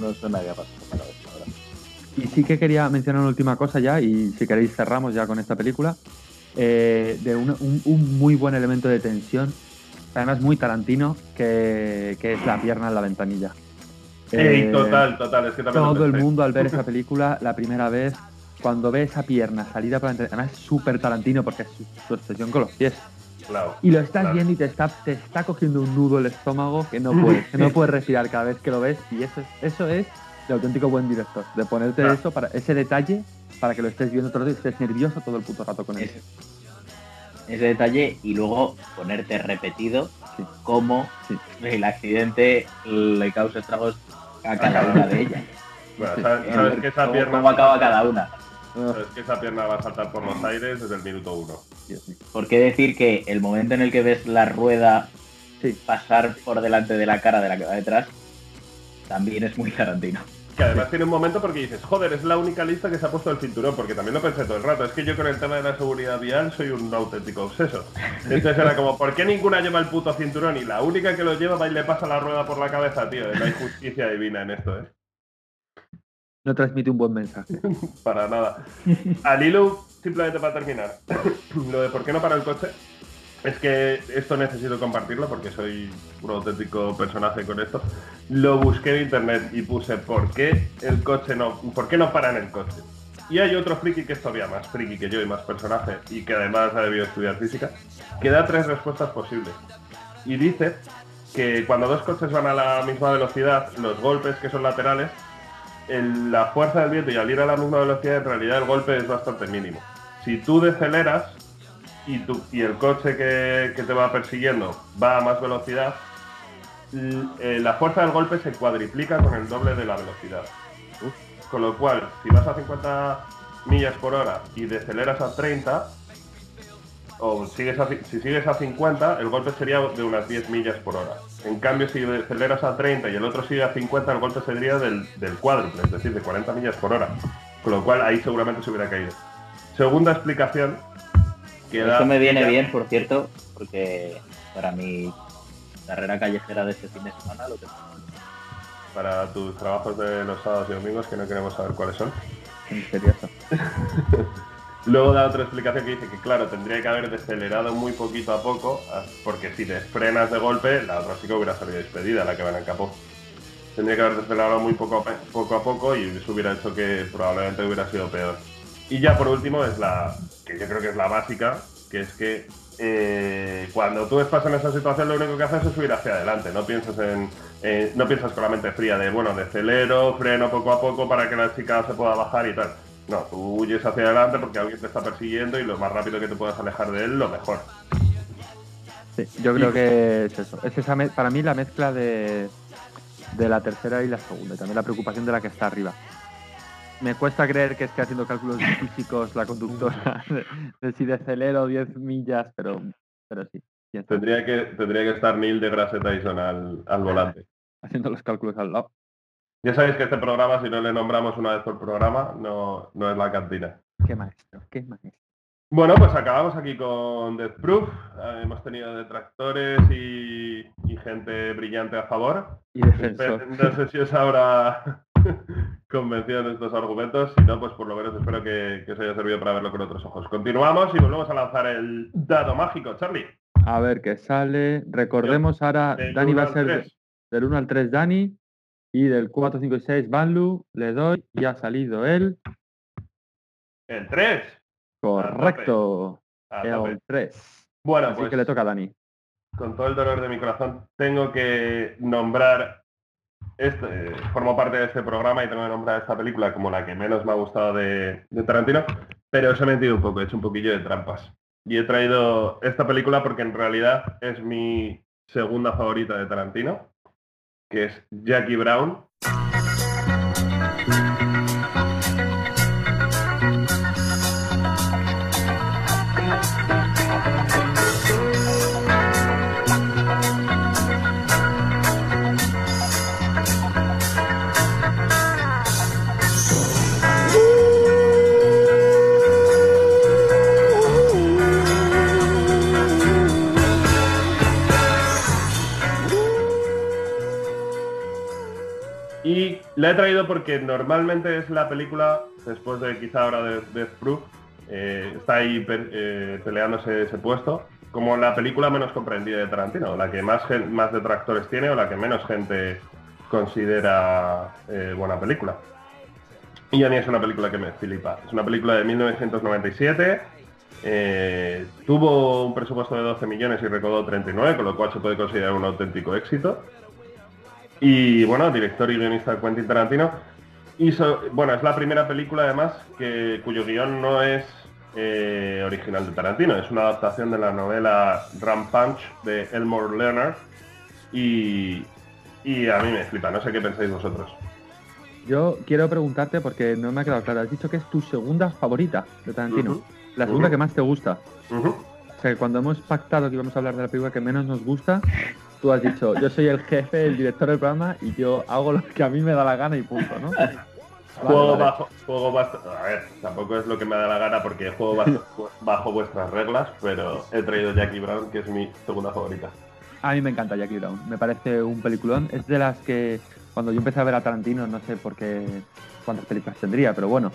No eso, Y sí que quería mencionar una última cosa ya, y si queréis cerramos ya con esta película. Eh, de un, muy buen elemento de tensión, además muy tarantino, que, es la pierna en la ventanilla. Eh, total, total, es que Todo el mundo al ver esa película la primera vez, cuando ve esa pierna salida para la además es súper tarantino porque es su, expresión con los pies. y lo estás viendo y te está, te está cogiendo un nudo el estómago que no puedes, que no puedes respirar cada vez que lo ves y eso es, eso es de auténtico buen director, de ponerte eso para ese detalle para que lo estés viendo todo y estés nervioso todo el puto rato con él. Ese, detalle y luego ponerte repetido cómo el accidente le causa estragos a cada una de ellas. Bueno, sabes, que esa pierna... ¿Cómo acaba cada una? Sabes que esa pierna va a saltar por los aires desde el minuto uno. ¿Por qué decir que el momento en el que ves la rueda pasar por delante de la cara de la que va detrás también es muy tarantino? Que además tiene un momento porque dices, joder, es la única lista que se ha puesto el cinturón, porque también lo pensé todo el rato. Es que yo con el tema de la seguridad vial soy un auténtico obseso. Entonces era como, ¿por qué ninguna lleva el puto cinturón? Y la única que lo lleva va y le pasa la rueda por la cabeza, tío. No hay justicia divina en esto, ¿eh? No transmite un buen mensaje. para nada. Al hilo, simplemente para terminar, lo de por qué no para el coche, es que esto necesito compartirlo porque soy un auténtico personaje con esto. Lo busqué en internet y puse por qué el coche no, por qué no paran el coche. Y hay otro friki que es todavía más friki que yo y más personaje y que además ha debido estudiar física, que da tres respuestas posibles. Y dice que cuando dos coches van a la misma velocidad, los golpes que son laterales, la fuerza del viento y al ir a la misma velocidad, en realidad el golpe es bastante mínimo. Si tú deceleras, y, y el coche que, te va persiguiendo va a más velocidad, eh, la fuerza del golpe se cuadriplica con el doble de la velocidad. Con lo cual, si vas a 50 millas por hora y deceleras a 30, o sigues si sigues a 50, el golpe sería de unas 10 millas por hora. En cambio, si aceleras a 30 y el otro sigue a 50, el golpe sería del, del cuádruple, es decir, de 40 millas por hora. Con lo cual ahí seguramente se hubiera caído. Segunda explicación. Que Eso me viene bien, por cierto, porque para mi carrera callejera de este fin de semana lo que para tus trabajos de los sábados y domingos que no queremos saber cuáles son. Misterioso. Luego da otra explicación que dice que claro, tendría que haber decelerado muy poquito a poco, porque si te frenas de golpe, la otra que hubiera salido despedida, la que va en capó. Tendría que haber decelerado muy poco a poco, y eso hubiera hecho que probablemente hubiera sido peor. Y ya por último es la, que yo creo que es la básica, que es que eh, cuando tú estás en esa situación lo único que haces es subir hacia adelante, no piensas en, no piensas con la mente fría de bueno, decelero, freno poco a poco para que la chica se pueda bajar y tal. No, tú huyes hacia adelante porque alguien te está persiguiendo y lo más rápido que te puedas alejar de él, lo mejor. Sí, yo creo que es eso. Es esa para mí la mezcla de, de la tercera y la segunda, y también la preocupación de la que está arriba me cuesta creer que esté haciendo cálculos físicos la conductora de, si decelero 10 millas, pero, pero sí. Tendría que, tendría que estar Neil de Grasse Tyson al, al volante. Haciendo los cálculos al lado. Ya sabéis que este programa, si no le nombramos una vez por programa, no, no es la cantina. Qué maestro, qué maestro. Bueno, pues acabamos aquí con Death Proof. Eh, hemos tenido detractores y, y, gente brillante a favor. Y defensor. No sé si os habrá convencido en estos argumentos. Si no, pues por lo menos espero que, os haya servido para verlo con otros ojos. Continuamos y volvemos a lanzar el dado mágico, Charlie. A ver qué sale. Recordemos ahora, Dani va a ser del 1 al 3 Dani y del 4, 5 y 6 Banlu. Le doy y ha salido él. El 3. Correcto. El 3. Bueno, Así pues que le toca a Dani. Con todo el dolor de mi corazón, tengo que nombrar este, formo parte de este programa y tengo que nombrar esta película como la que menos me ha gustado de, Tarantino, pero os he metido un poco, he hecho un poquillo de trampas. Y he traído esta película porque en realidad es mi segunda favorita de Tarantino, que es Jackie Brown. La he traído porque normalmente es la película, después de quizá ahora de Death Proof, eh, está ahí eh, peleándose ese puesto, como la película menos comprendida de Tarantino, la que más, más detractores tiene o la que menos gente considera eh, buena película. Y a mí es una película que me flipa. Es una película de 1997. tuvo un presupuesto de 12 millones y recaudó 39, con lo cual se puede considerar un auténtico éxito. Y bueno, director y guionista Quentin Tarantino. Hizo, bueno, es la primera película además que, cuyo guion no es eh, original de Tarantino, es una adaptación de la novela Ram Punch de Elmore Leonard y, a mí me flipa, no sé qué pensáis vosotros. Yo quiero preguntarte porque no me ha quedado claro, has dicho que es tu segunda favorita de Tarantino, la segunda que más te gusta. Sea, cuando hemos pactado que íbamos a hablar de la película que menos nos gusta, tú has dicho, yo soy el jefe, el director del programa y yo hago lo que a mí me da la gana y punto, ¿no? Juego bajo, juego a ver, tampoco es lo que me da la gana porque juego bajo, vuestras reglas, pero he traído Jackie Brown, que es mi segunda favorita. A mí me encanta Jackie Brown, me parece un peliculón. Es de las que cuando yo empecé a ver a Tarantino, no sé por qué, cuántas películas tendría, pero bueno,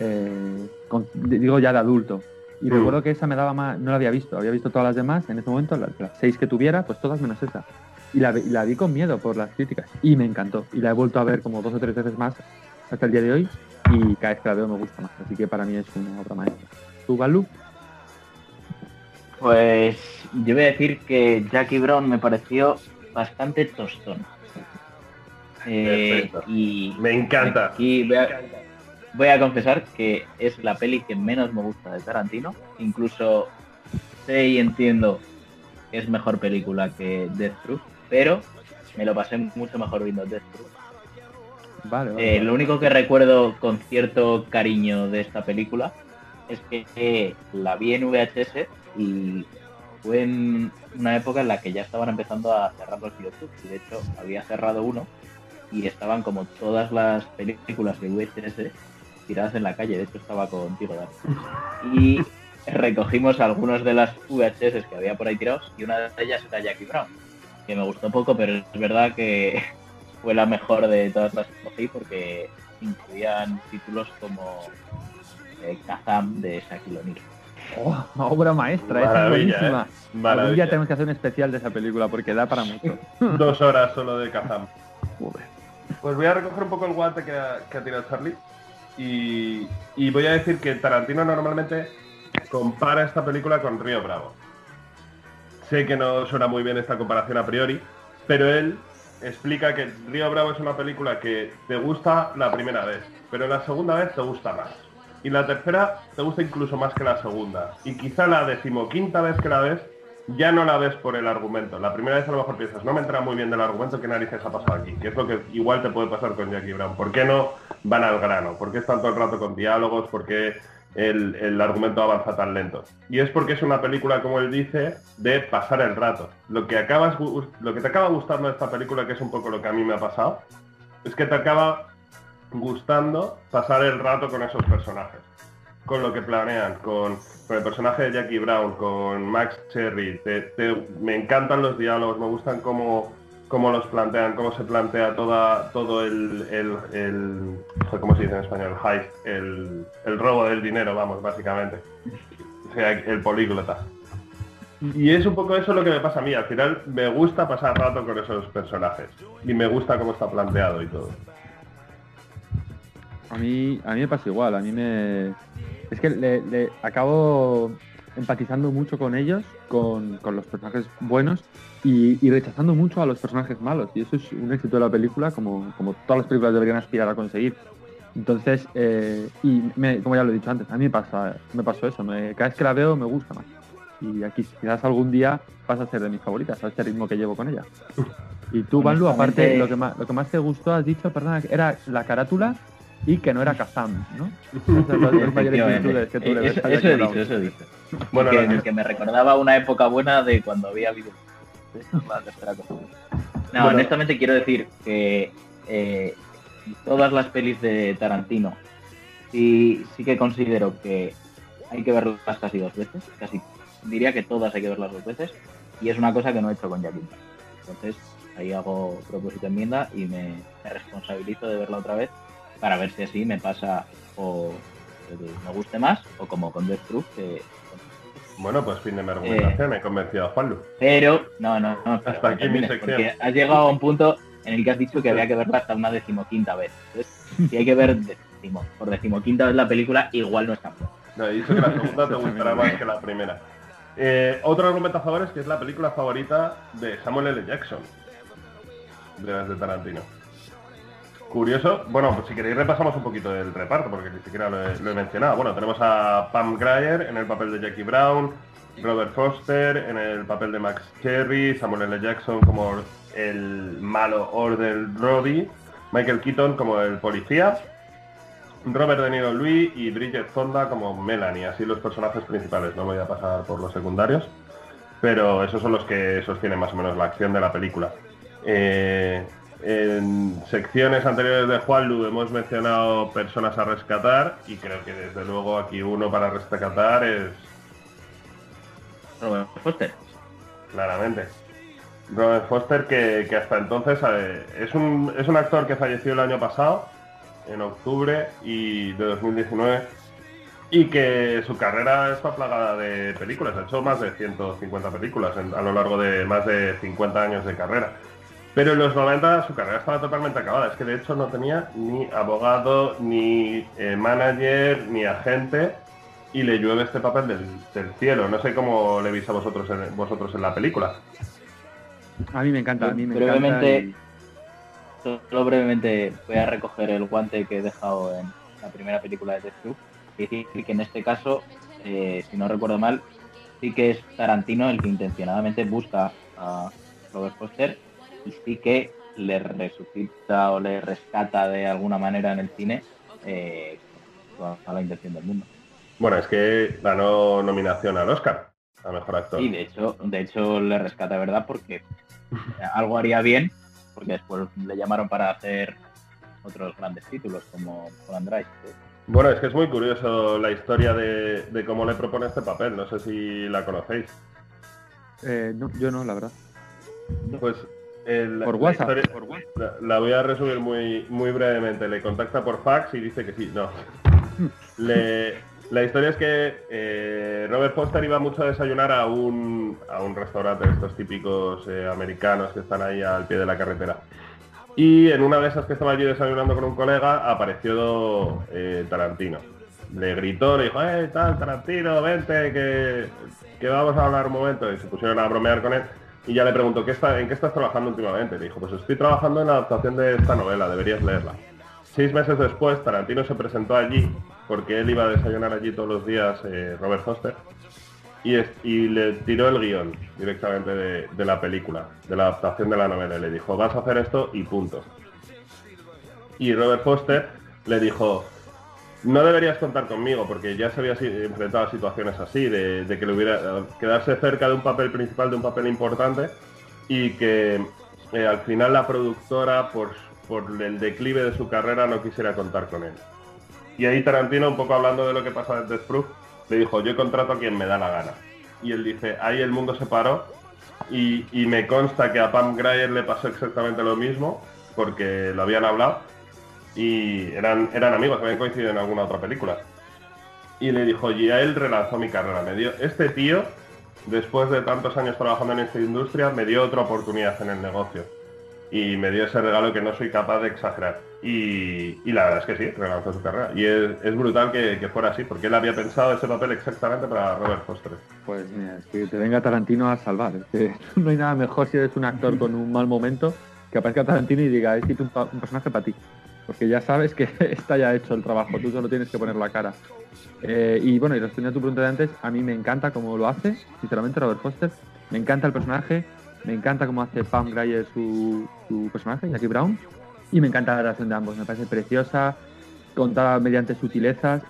eh, digo ya de adulto, y recuerdo que esa me daba más, no la había visto, había visto todas las demás en ese momento, las, seis que tuviera, pues todas menos esa. Y la, la, vi con miedo por las críticas y me encantó. Y la he vuelto a ver como dos o tres veces más hasta el día de hoy y cada vez que la veo me gusta más. Así que para mí es una obra maestra. ¿Tú, Balú? Pues yo voy a decir que Jackie Brown me pareció bastante tostón. Eh, y me encanta. Voy a confesar que es la peli que menos me gusta de Tarantino. Incluso sé y entiendo que es mejor película que Death Proof, pero me lo pasé mucho mejor viendo Death Proof. Vale, eh, Lo único que recuerdo con cierto cariño de esta película es que la vi en VHS y fue en una época en la que ya estaban empezando a cerrar los videoclubs. Y de hecho, había cerrado uno y estaban como todas las películas de VHS tiradas en la calle. De hecho, estaba contigo, Dani. Y recogimos algunos de las VHS que había por ahí tirados y una de ellas era Jackie Brown, que me gustó poco, pero es verdad que fue la mejor de todas las que cogí porque incluían títulos como eh, Kazam de Shaquille O'Neal. Oh, obra maestra, es buenísima. ¿eh? Algún día tenemos que hacer un especial de esa película porque da para mucho. Dos horas solo de Kazam. Pues voy a recoger un poco el guante que ha, tirado Charlie y, voy a decir que Tarantino normalmente compara esta película con Río Bravo. Sé que no suena muy bien esta comparación a priori, pero él explica que Río Bravo es una película que te gusta la primera vez, pero la segunda vez te gusta más. Y la tercera te gusta incluso más que la segunda. Y quizá la decimoquinta vez que la ves, ya no la ves por el argumento. La primera vez a lo mejor piensas, no me entra muy bien del argumento, ¿qué narices ha pasado aquí? Que es lo que igual te puede pasar con Jackie Brown. ¿Por qué no van al grano? ¿Por qué están todo el rato con diálogos? ¿Por qué el, argumento avanza tan lento. Y es porque es una película, como él dice, de pasar el rato. Lo que, acabas, lo que te acaba gustando de esta película, que es un poco lo que a mí me ha pasado, es que te acaba gustando pasar el rato con esos personajes. Con lo que planean, con, el personaje de Jackie Brown, con Max Cherry. me encantan los diálogos, me gustan cómo cómo los plantean, cómo se plantea toda, todo el, el, ¿cómo se dice en español? el, el robo del dinero, vamos, básicamente. O sea, el políglota. Y es un poco eso lo que me pasa a mí. Al final me gusta pasar rato con esos personajes. Y me gusta cómo está planteado y todo. A mí, a mí me pasa igual. A mí me... Es que le acabo empatizando mucho con ellos, con, los personajes buenos y, rechazando mucho a los personajes malos. Y eso es un éxito de la película, como, como todas las películas deberían aspirar a conseguir. Entonces, eh, y como ya lo he dicho antes, a mí me, pasa, me pasó eso. cada vez que la veo me gusta más. Y aquí quizás algún día vas a ser de mis favoritas, a este ritmo que llevo con ella. Y tú, Banlu, aparte, lo que, más, lo que más te gustó, has dicho, perdona, era la carátula y que no era Kazam, ¿no? eso, he dicho, eso he dicho. Bueno, que, me recordaba una época buena de cuando había habido No, honestamente quiero decir que eh, todas las pelis de Tarantino sí, sí que considero que hay que verlas casi dos veces, casi diría que todas hay que verlas dos veces, y es una cosa que no he hecho con Jackie. Entonces ahí hago propósito enmienda y me, me responsabilizo de verla otra vez para ver si así me pasa o me guste más o como con Death Proof que bueno, pues fin de mi argumentación, he convencido a Juanlu. Pero, no, no, no. Hasta aquí mi sección. Porque has llegado a un punto en el que has dicho que había que verla hasta una decimoquinta vez. Entonces, si hay que ver decimo, por decimoquinta vez la película, igual no es tan bueno. No, he dicho que la segunda te gustará más que la primera. Eh, otro argumento a favor es que es la película favorita de Samuel L. Jackson, de las de Tarantino. Curioso, bueno, pues si queréis repasamos un poquito del reparto, porque ni siquiera lo he, mencionado. Bueno, tenemos a Pam Grier en el papel de Jackie Brown, Robert Foster en el papel de Max Cherry, Samuel L. Jackson como el malo Order Roddy, Michael Keaton como el policía, Robert De Niro Louis y Bridget Fonda como Melanie, así los personajes principales, no voy a pasar por los secundarios, pero esos son los que sostienen más o menos la acción de la película. Eh, en secciones anteriores de Juanlu hemos mencionado personas a rescatar y creo que desde luego aquí uno para rescatar es Robert Foster. Claramente. Robert Foster que, hasta entonces es, un, es un actor que falleció el año pasado, en octubre y de 2019, y que su carrera está plagada de películas. Ha hecho más de 150 películas a lo largo de más de 50 años de carrera. Pero en los 90 su carrera estaba totalmente acabada. Es que de hecho no tenía ni abogado, ni eh, manager, ni agente. Y le llueve este papel del, cielo. No sé cómo le veis a vosotros en, vosotros en la película. A mí me encanta, a mí me brevemente, Solo brevemente voy a recoger el guante que he dejado en la primera película de Death Y decir que en este caso, eh, si no recuerdo mal, sí que es Tarantino el que intencionadamente busca a Robert Foster y sí que le resucita o le rescata de alguna manera en el cine eh, a la intención del mundo. Bueno, es que ganó nominación al Oscar a mejor actor. Y de hecho, de hecho le rescata, ¿verdad? Porque algo haría bien, porque después le llamaron para hacer otros grandes títulos como Holland Drive. Bueno, es que es muy curioso la historia de, cómo le propone este papel. No sé si la conocéis. Eh, no, yo no, la verdad. Pues por, WhatsApp, La, voy a resumir muy, muy brevemente. Le contacta por fax y dice que sí. No. la historia es que eh, Robert Foster iba mucho a desayunar a un, a un restaurante de estos típicos eh, americanos que están ahí al pie de la carretera. Y en una de esas que estaba allí desayunando con un colega apareció eh, Tarantino. Le gritó, le dijo, ¡eh, tal, Tarantino, vente, que, que vamos a hablar un momento! Y se pusieron a bromear con él y ya le preguntó, ¿qué está, ¿en qué estás trabajando últimamente? Le dijo, pues estoy trabajando en la adaptación de esta novela, deberías leerla. Seis meses después, Tarantino se presentó allí, porque él iba a desayunar allí todos los días, eh, Robert Foster, y, y, le tiró el guion directamente de, de, la película, de la adaptación de la novela. Y le dijo, vas a hacer esto y punto. Y Robert Foster le dijo, no deberías contar conmigo porque ya se había enfrentado a situaciones así, de, que le hubiera quedarse cerca de un papel principal, de un papel importante y que eh, al final la productora por, el declive de su carrera no quisiera contar con él. Y ahí Tarantino, un poco hablando de lo que pasa Death Proof, le dijo, yo contrato a quien me da la gana. Y él dice, ahí el mundo se paró y, y me consta que a Pam Grier le pasó exactamente lo mismo porque lo habían hablado y eran, eran amigos, habían coincidido en alguna otra película. Y le dijo, y a él relanzó mi carrera. Me dio, este tío, después de tantos años trabajando en esta industria, me dio otra oportunidad en el negocio. Y me dio ese regalo que no soy capaz de exagerar. Y, la verdad es que sí, relanzó su carrera. Y es, brutal que, fuera así, porque él había pensado ese papel exactamente para Robert Foster. Pues mira, es que te venga Tarantino a salvar. que no hay nada mejor si eres un actor con un mal momento que aparezca Tarantino y diga, he escrito un personaje para ti porque ya sabes que está ya hecho el trabajo, tú solo tienes que poner la cara. Eh, y bueno, y respondiendo a tu pregunta de antes, a mí me encanta cómo lo hace, sinceramente, Robert Foster. Me encanta el personaje, me encanta cómo hace Pam Grier su, personaje, Jackie Brown, y me encanta la relación de ambos, me parece preciosa, contada mediante sutilezas,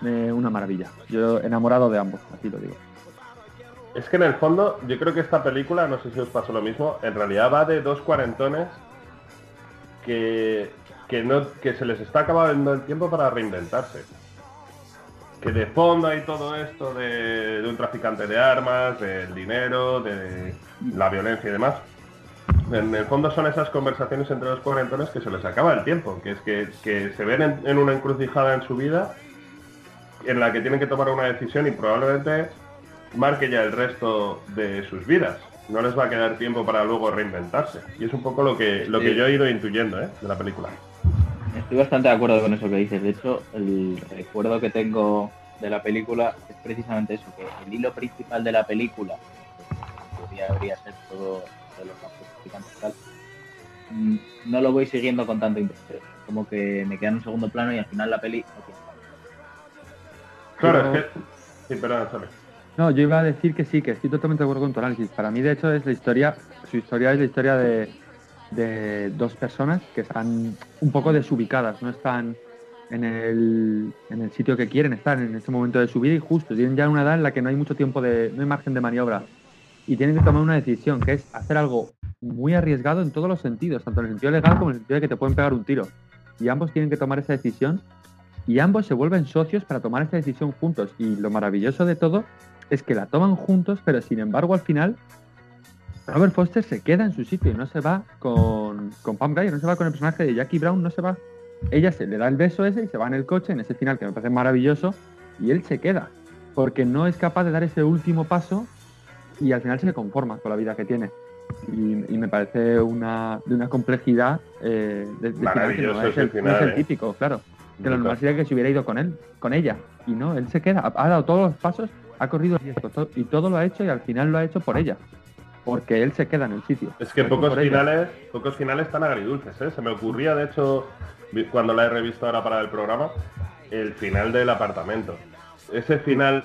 una maravilla. Yo enamorado de ambos, así lo digo. Es que en el fondo, yo creo que esta película, no sé si os pasó lo mismo, en realidad va de dos cuarentones que que, no, que se les está acabando el tiempo para reinventarse. Que de fondo hay todo esto de, un traficante de armas, del dinero, de la violencia y demás. En el fondo son esas conversaciones entre los cuarentones que se les acaba el tiempo, que es que, se ven en, una encrucijada en su vida en la que tienen que tomar una decisión y probablemente marque ya el resto de sus vidas. No les va a quedar tiempo para luego reinventarse. Y es un poco lo que, lo que yo he ido intuyendo ¿eh? de la película. Estoy bastante de acuerdo con eso que dices. De hecho, el recuerdo que tengo de la película es precisamente eso, que el hilo principal de la película, que debería ser todo de los tal, mm, no lo voy siguiendo con tanto interés. Como que me queda en un segundo plano y al final la peli no tiene Claro, es que... Sí, perdón, sorry. No, yo iba a decir que sí, que estoy totalmente de acuerdo con tu análisis. Para mí, de hecho, es la historia, su historia es la historia de, de dos personas que están un poco desubicadas, no están en el, en el sitio que quieren estar en este momento de su vida y justo tienen ya una edad en la que no hay mucho tiempo de, no hay margen de maniobra y tienen que tomar una decisión que es hacer algo muy arriesgado en todos los sentidos, tanto en el sentido legal como en el sentido de que te pueden pegar un tiro. Y ambos tienen que tomar esa decisión y ambos se vuelven socios para tomar esa decisión juntos. Y lo maravilloso de todo es que la toman juntos, pero sin embargo al final Robert Foster se queda en su sitio y no se va con, con Pam Grier, no se va con el personaje de Jackie Brown, no se va. Ella se le da el beso ese y se va en el coche, en ese final que me parece maravilloso, y él se queda, porque no es capaz de dar ese último paso y al final se conforma con la vida que tiene. Y, me parece una, de una complejidad eh, de, Maravilloso no es, el, ¿eh? típico, claro. Que lo normal sería que se hubiera ido con él, con ella. Y no, él se queda, ha, dado todos los pasos, ha corrido y todo lo ha hecho y al final lo ha hecho por ella porque él se queda en el sitio. Es que pocos finales, pocos finales tan agridulces, ¿eh? Se me ocurría, de hecho, cuando la he revisto ahora para el programa, el final del apartamento. Ese final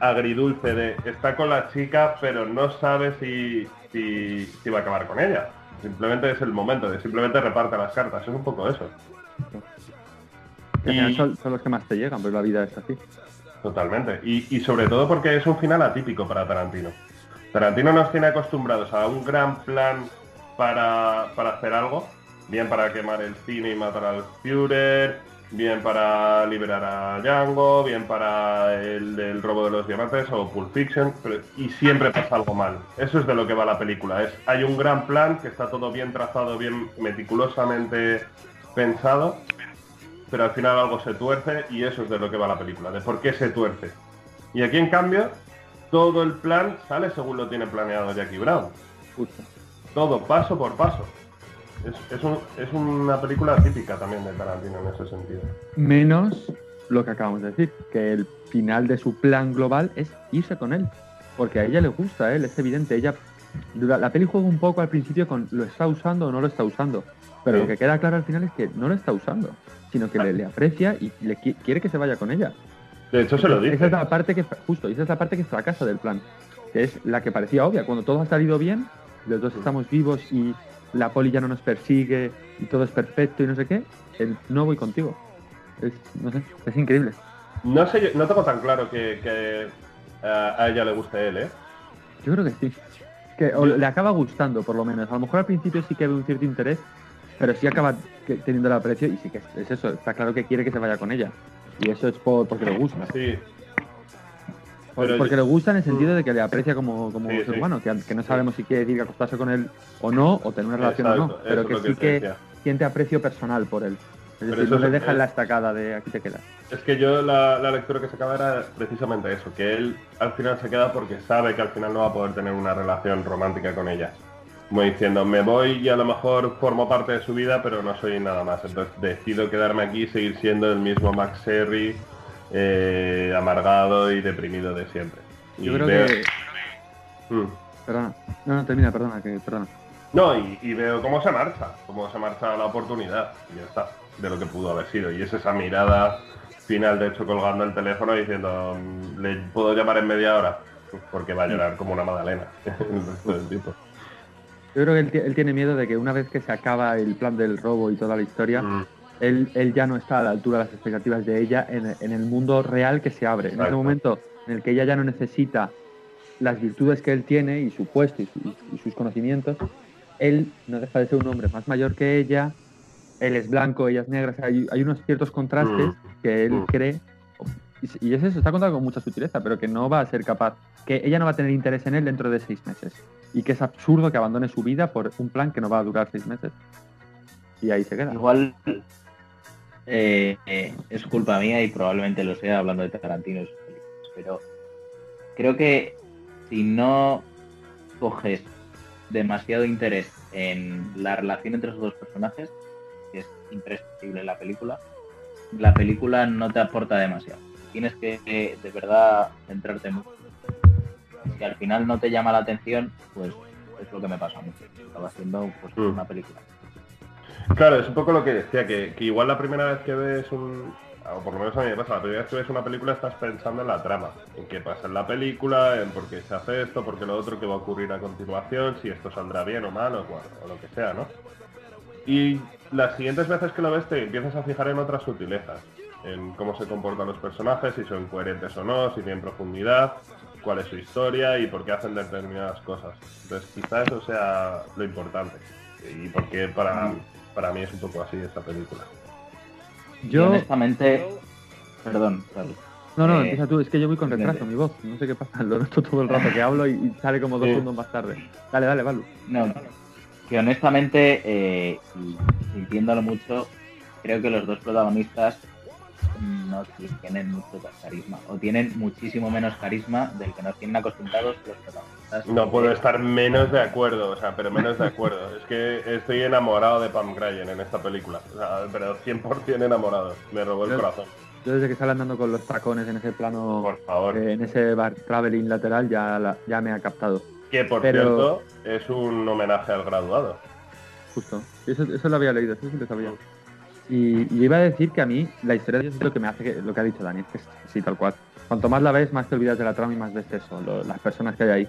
agridulce de está con la chica, pero no sabe si, si, va a acabar con ella. Simplemente es el momento de simplemente reparte las cartas. Es un poco eso. Y... Son, son, los que más te llegan, pues la vida es así. Totalmente. Y, sobre todo porque es un final atípico para Tarantino. Tarantino nos tiene acostumbrados a un gran plan para, para hacer algo, bien para quemar el cine y matar al Führer, bien para liberar a Django, bien para el robo de los diamantes o Pulp Fiction, y siempre pasa algo mal. Eso es de lo que va la película. Es, hay un gran plan que está todo bien trazado, bien meticulosamente pensado, pero al final algo se tuerce y eso es de lo que va la película, de por qué se tuerce. Y aquí en cambio, todo el plan sale según lo tiene planeado Jackie Brown. Todo, paso por paso. Es, una película típica también de Tarantino en ese sentido. Menos lo que acabamos de decir, que el final de su plan global es irse con él. Porque a ella le gusta él, es evidente. Ella la peli juega un poco al principio con lo está usando o no lo está usando. Pero lo que queda claro al final es que no lo está usando, sino que le, aprecia y le quiere que se vaya con ella. De hecho, se lo dice. Esa es la parte que, justo, esa es la parte que fracasa del plan. Que es la que parecía obvia. Cuando todo ha salido bien, los dos estamos vivos y la poli ya no nos persigue y todo es perfecto y no sé qué, el no voy contigo. Es, no sé, es increíble. No sé, no tengo tan claro que, eh, a ella le guste él, ¿eh? Yo creo que sí. Que le acaba gustando, por lo menos. A lo mejor al principio sí que ve un cierto interés, pero sí acaba teniendo el aprecio y sí que es eso. Está claro que quiere que se vaya con ella. Y eso es porque le gusta. Sí, porque le gusta en el sentido de que le aprecia como, como ser humano, que, no sabemos si quiere decir acostarse con él o no, o tener una relación o no, pero que sí que siente aprecio personal por él. Es decir, no le deja en la estacada de aquí te quedas. Es que yo la, lectura que sacaba era precisamente eso, que él al final se queda porque sabe que al final no va a poder tener una relación romántica con ella. Como diciendo, me voy y a lo mejor formo parte de su vida, pero no soy nada más. Entonces decido quedarme aquí y seguir siendo el mismo Max Sherry, eh, amargado y deprimido de siempre. Yo creo que... Mm. Perdona, no, no, termina, perdona, que perdona. No, y, veo cómo se marcha, cómo se marcha la oportunidad, y ya está, de lo que pudo haber sido. Y es esa mirada final, de hecho, colgando el teléfono diciendo, mm, ¿le puedo llamar en media hora? Porque va a llorar como una magdalena Yo creo que él, tiene miedo de que una vez que se acaba el plan del robo y toda la historia, mm él, ya no está a la altura de las expectativas de ella en, el mundo real que se abre. En ese momento en el que ella ya no necesita las virtudes que él tiene y su puesto y, sus conocimientos, él no deja de ser un hombre más mayor que ella, él es blanco, ella es negra, hay, unos ciertos contrastes mm. que él mm. cree, y, es eso, está contado con mucha sutileza, pero que no va a ser capaz, que ella no va a tener interés en él dentro de seis meses, y que es absurdo que abandone su vida por un plan que no va a durar seis meses. Y ahí se queda. Igual eh, es culpa mía y probablemente lo sea hablando de Tarantino, pero creo que si no coges demasiado interés en la relación entre esos dos personajes, que es imprescindible la película, la película no te aporta demasiado. Tienes que de verdad centrarte mucho. Si al final no te llama la atención, pues es lo que me pasa mucho. Estaba haciendo pues, mm. una película. Claro, es un poco lo que decía, que, igual la primera vez que ves un, o por lo menos a mí me pasa, la primera vez que ves una película estás pensando en la trama, en qué pasa en la película, en por qué se hace esto, por qué lo otro, qué va a ocurrir a continuación, si esto saldrá bien o mal, o, o lo que sea, ¿no? Y las siguientes veces que lo ves te empiezas a fijar en otras sutilezas, en cómo se comportan los personajes, si son coherentes o no, si tienen profundidad, cuál es su historia y por qué hacen determinadas cosas. Entonces quizá eso sea lo importante. Y porque para, para mí es un poco así esta película. Yo, honestamente, perdón, No, no, eh, empieza tú, es que yo voy con retraso, mi voz, no sé qué pasa, lo noto todo el rato que hablo y, sale como dos segundos más tarde. Dale, dale, Valu. No, que honestamente, eh, sintiéndolo mucho, creo que los dos protagonistas no tienen mucho carisma, o tienen muchísimo menos carisma del que nos tienen acostumbrados los protagonistas. No puedo estar menos de acuerdo, o sea, pero menos de acuerdo. es que estoy enamorado de Pam Grier en esta película, o sea, pero 100% enamorado, me robó el corazón. Yo desde que sale andando con los tacones en ese plano, por favor. Eh, en ese bar traveling lateral, ya, ya me ha captado. Que por cierto, es un homenaje al graduado. Justo, eso, eso lo había leído, eso sí lo sabía. Y, iba a decir que a mí la historia es lo que me hace lo que ha dicho Dani, es que sí, tal cual. Cuanto más la ves, más te olvidas de la trama y más ves eso, las personas que hay ahí.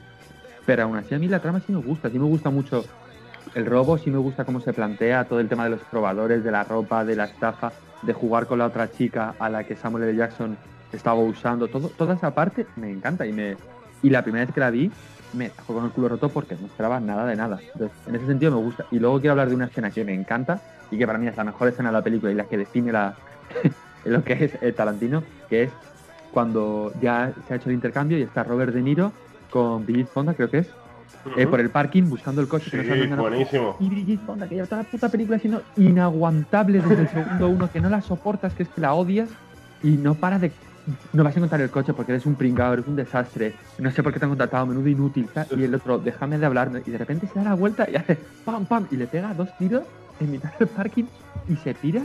Pero aún así a mí la trama sí me gusta, sí me gusta mucho el robo, sí me gusta cómo se plantea todo el tema de los probadores, de la ropa, de la estafa, de jugar con la otra chica a la que Samuel L. Jackson estaba usando, todo, toda esa parte me encanta y me y la primera vez que la vi me dejó con el culo roto porque no esperaba nada de nada. Entonces, en ese sentido me gusta. Y luego quiero hablar de una escena que me encanta y que para mí es la mejor escena de la película y la que define la, lo que es el Tarantino, que es cuando ya se ha hecho el intercambio y está Robert De Niro con Brigitte Fonda, creo que es, eh, por el parking buscando el coche. Sí, buenísimo. Y Brigitte Fonda, que lleva toda la puta película siendo inaguantable desde el segundo uno, que no la soportas, que es que la odias y no para de no vas a encontrar el coche porque eres un pringado, eres un desastre, no sé por qué te han contratado, menudo inútil, y el otro, déjame de hablarme, y de repente se da la vuelta y hace pam, pam, y le pega dos tiros en mitad del parking y se tira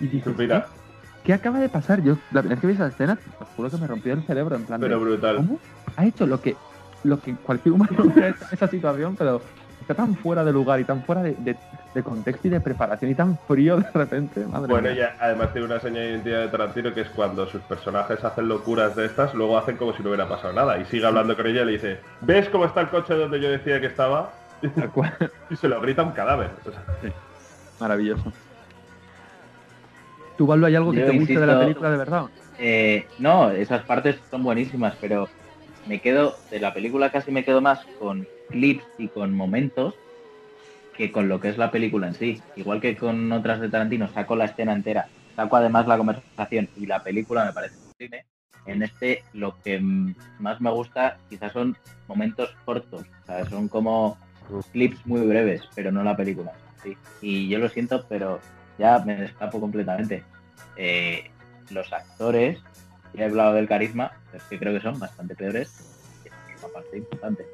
y dice, ¿qué? ¿qué acaba de pasar? Yo, la primera vez que vi esa escena, os juro que me rompió el cerebro, en plan Pero brutal. ¿cómo ha hecho lo que, lo que cualquier humano hubiera hecho en esa situación, pero está tan fuera de lugar y tan fuera de, contexto y de preparación y tan frío de repente. Madre bueno, y además tiene una señal de identidad de Tarantino que es cuando sus personajes hacen locuras de estas, luego hacen como si no hubiera pasado nada y sigue hablando con ella y le dice, ¿ves cómo está el coche donde yo decía que estaba? y se lo grita un cadáver. Maravilloso. ¿Tú, Valdo, hay algo que te guste de la película de verdad? Eh, no, esas partes son buenísimas, pero me quedo, de la película casi me quedo más con clips y con momentos que con lo que es la película en sí. Igual que con otras de Tarantino, saco la escena entera, saco además la conversación y la película me parece increíble. En este lo que más me gusta quizás son momentos cortos, son como clips muy breves, pero no la película. Y yo lo siento, pero ya me escapo completamente. Eh, los actores, ya he hablado del carisma, es que creo que son bastante peores, es una parte importante.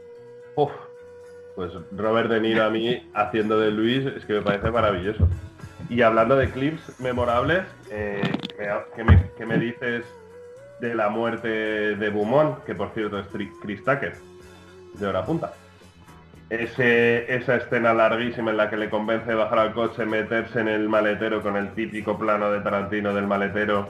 pues Robert De Niro a mí haciendo de Luis es que me parece maravilloso. Y hablando de clips memorables, eh, ¿qué, me, dices de la muerte de Beaumont? Que por cierto es Chris Tucker, de hora punta. Ese, esa escena larguísima en la que le convence de bajar al coche, meterse en el maletero con el típico plano de Tarantino del maletero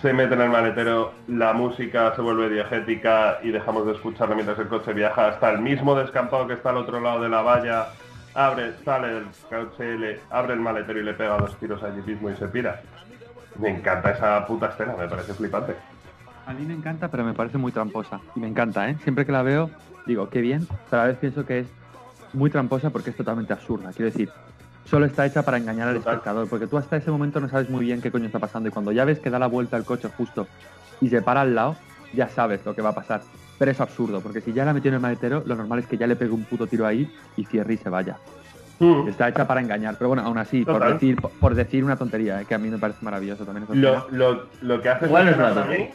se mete en el maletero, la música se vuelve diegética y dejamos de escucharla mientras el coche viaja hasta el mismo descampado que está al otro lado de la valla, abre, sale del coche, le abre el maletero y le pega dos tiros allí mismo y se pira. Me encanta esa puta escena, me parece flipante. A mí me encanta, pero me parece muy tramposa. Y me encanta, ¿eh? Siempre que la veo, digo, qué bien, pero a veces pienso que es muy tramposa porque es totalmente absurda. Quiero decir, solo está hecha para engañar al espectador, porque tú hasta ese momento no sabes muy bien qué coño está pasando y cuando ya ves que da la vuelta el coche justo y se para al lado, ya sabes lo que va a pasar. Pero es absurdo, porque si ya la metió en el maletero, lo normal es que ya le pegue un puto tiro ahí y cierre y se vaya. Mm. Está hecha para engañar, pero bueno, aún así, por decir, por, decir una tontería, eh, que a mí me parece maravilloso también. Lo, que hace Igual es mí,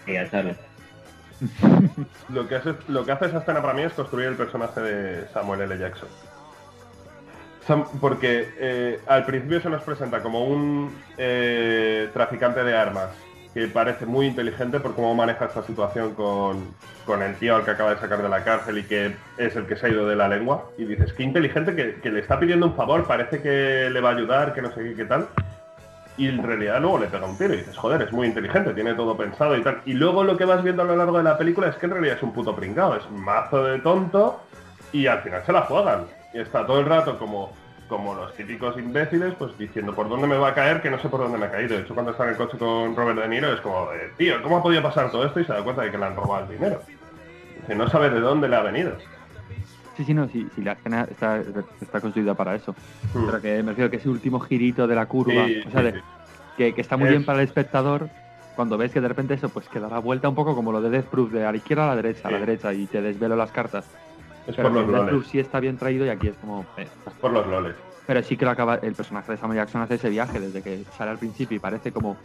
lo que hace lo que hace esa escena para mí es construir el personaje de Samuel L. Jackson porque eh, al principio se nos presenta como un eh, traficante de armas que parece muy inteligente por cómo maneja esta situación con, el tío al que acaba de sacar de la cárcel y que es el que se ha ido de la lengua. Y dices, qué inteligente que, le está pidiendo un favor, parece que le va a ayudar, que no sé qué, qué tal. Y en realidad luego le pega un tiro y dices, joder, es muy inteligente, tiene todo pensado y tal. Y luego lo que vas viendo a lo largo de la película es que en realidad es un puto pringado, es mazo de tonto y al final se la juegan. Y está todo el rato como, como los típicos imbéciles, pues diciendo por dónde me va a caer, que no sé por dónde me ha caído. De hecho, cuando está en el coche con Robert De Niro es como, tío, ¿cómo ha podido pasar todo esto? Y se da cuenta de que le han robado el dinero. Que no sabe de dónde le ha venido. Sí, sí, no, sí, sí la escena está, está construida para eso. Hmm. Pero que me refiero que ese último girito de la curva, o sea, que, está muy bien para el espectador cuando ves que de repente eso, pues que da la vuelta un poco como lo de Death Proof, de a la izquierda a la derecha, a la derecha, y te desvelo las cartas. Es por los loles. sí está bien traído y aquí es como... Eh. Es por los loles. Pero sí que lo acaba, el personaje de Samuel Jackson hace ese viaje desde que sale al principio y parece como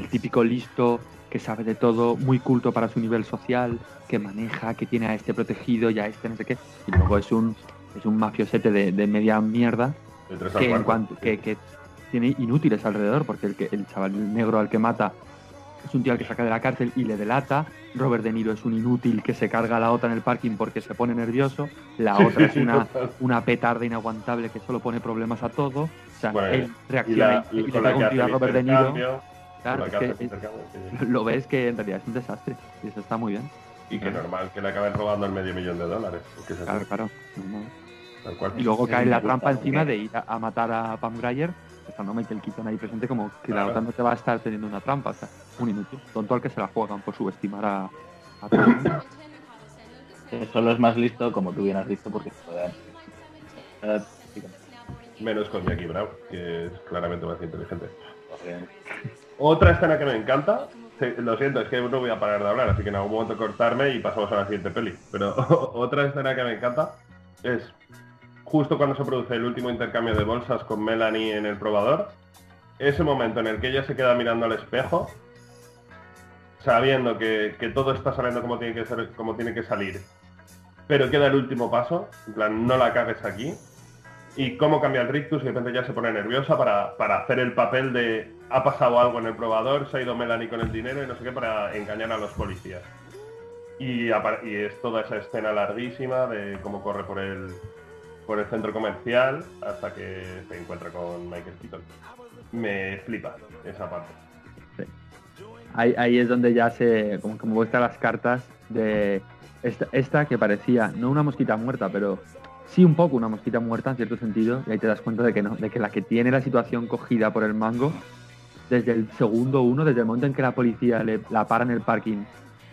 el típico listo que sabe de todo, muy culto para su nivel social, que maneja, que tiene a este protegido y a este no sé qué. Y luego es un, es un mafiosete de, media mierda que, en cuanto, que, que, tiene inútiles alrededor, porque el, que, el chaval negro al que mata es un tío al que saca de la cárcel y le delata. Robert De Niro es un inútil que se carga a la otra en el parking porque se pone nervioso. La otra es una, una petarda inaguantable que solo pone problemas a todo. O sea, él reacciona y, le pega un a Robert De Niro. Claro, es que lo ves que en realidad es un desastre. Y eso está muy bien. Y que normal que le acaben robando el medio millón de dólares. claro, claro. Y luego cae la trampa encima de ir a, matar a Pam Grier estando Michael Keaton ahí presente como que la otra no te va a estar teniendo una trampa. O sea, un inútil, tonto al que se la juegan por subestimar a, a todo el mundo. Solo es más listo, como tú bien has dicho, porque se puede Menos con Jackie Brown, que es claramente más inteligente. Otra escena que me encanta, lo siento, es que no voy a parar de hablar, así que en algún momento cortarme y pasamos a la siguiente peli. Pero otra escena que me encanta es justo cuando se produce el último intercambio de bolsas con Melanie en el probador, ese momento en el que ella se queda mirando al espejo, sabiendo que, todo está saliendo como tiene que ser, como tiene que salir, pero queda el último paso, en plan, no la cagues aquí, y cómo cambia el rictus y de repente ya se pone nerviosa para, hacer el papel de ha pasado algo en el probador, se ha ido Melanie con el dinero y no sé qué para engañar a los policías. Y, y es toda esa escena larguísima de cómo corre por el, por el centro comercial hasta que se encuentra con Michael Keaton. Me flipa esa parte. Ahí, es donde ya se como que muestra las cartas de esta, que parecía no una mosquita muerta, pero sí un poco una mosquita muerta en cierto sentido, y ahí te das cuenta de que no, de que la que tiene la situación cogida por el mango, desde el segundo uno, desde el momento en que la policía le, la para en el parking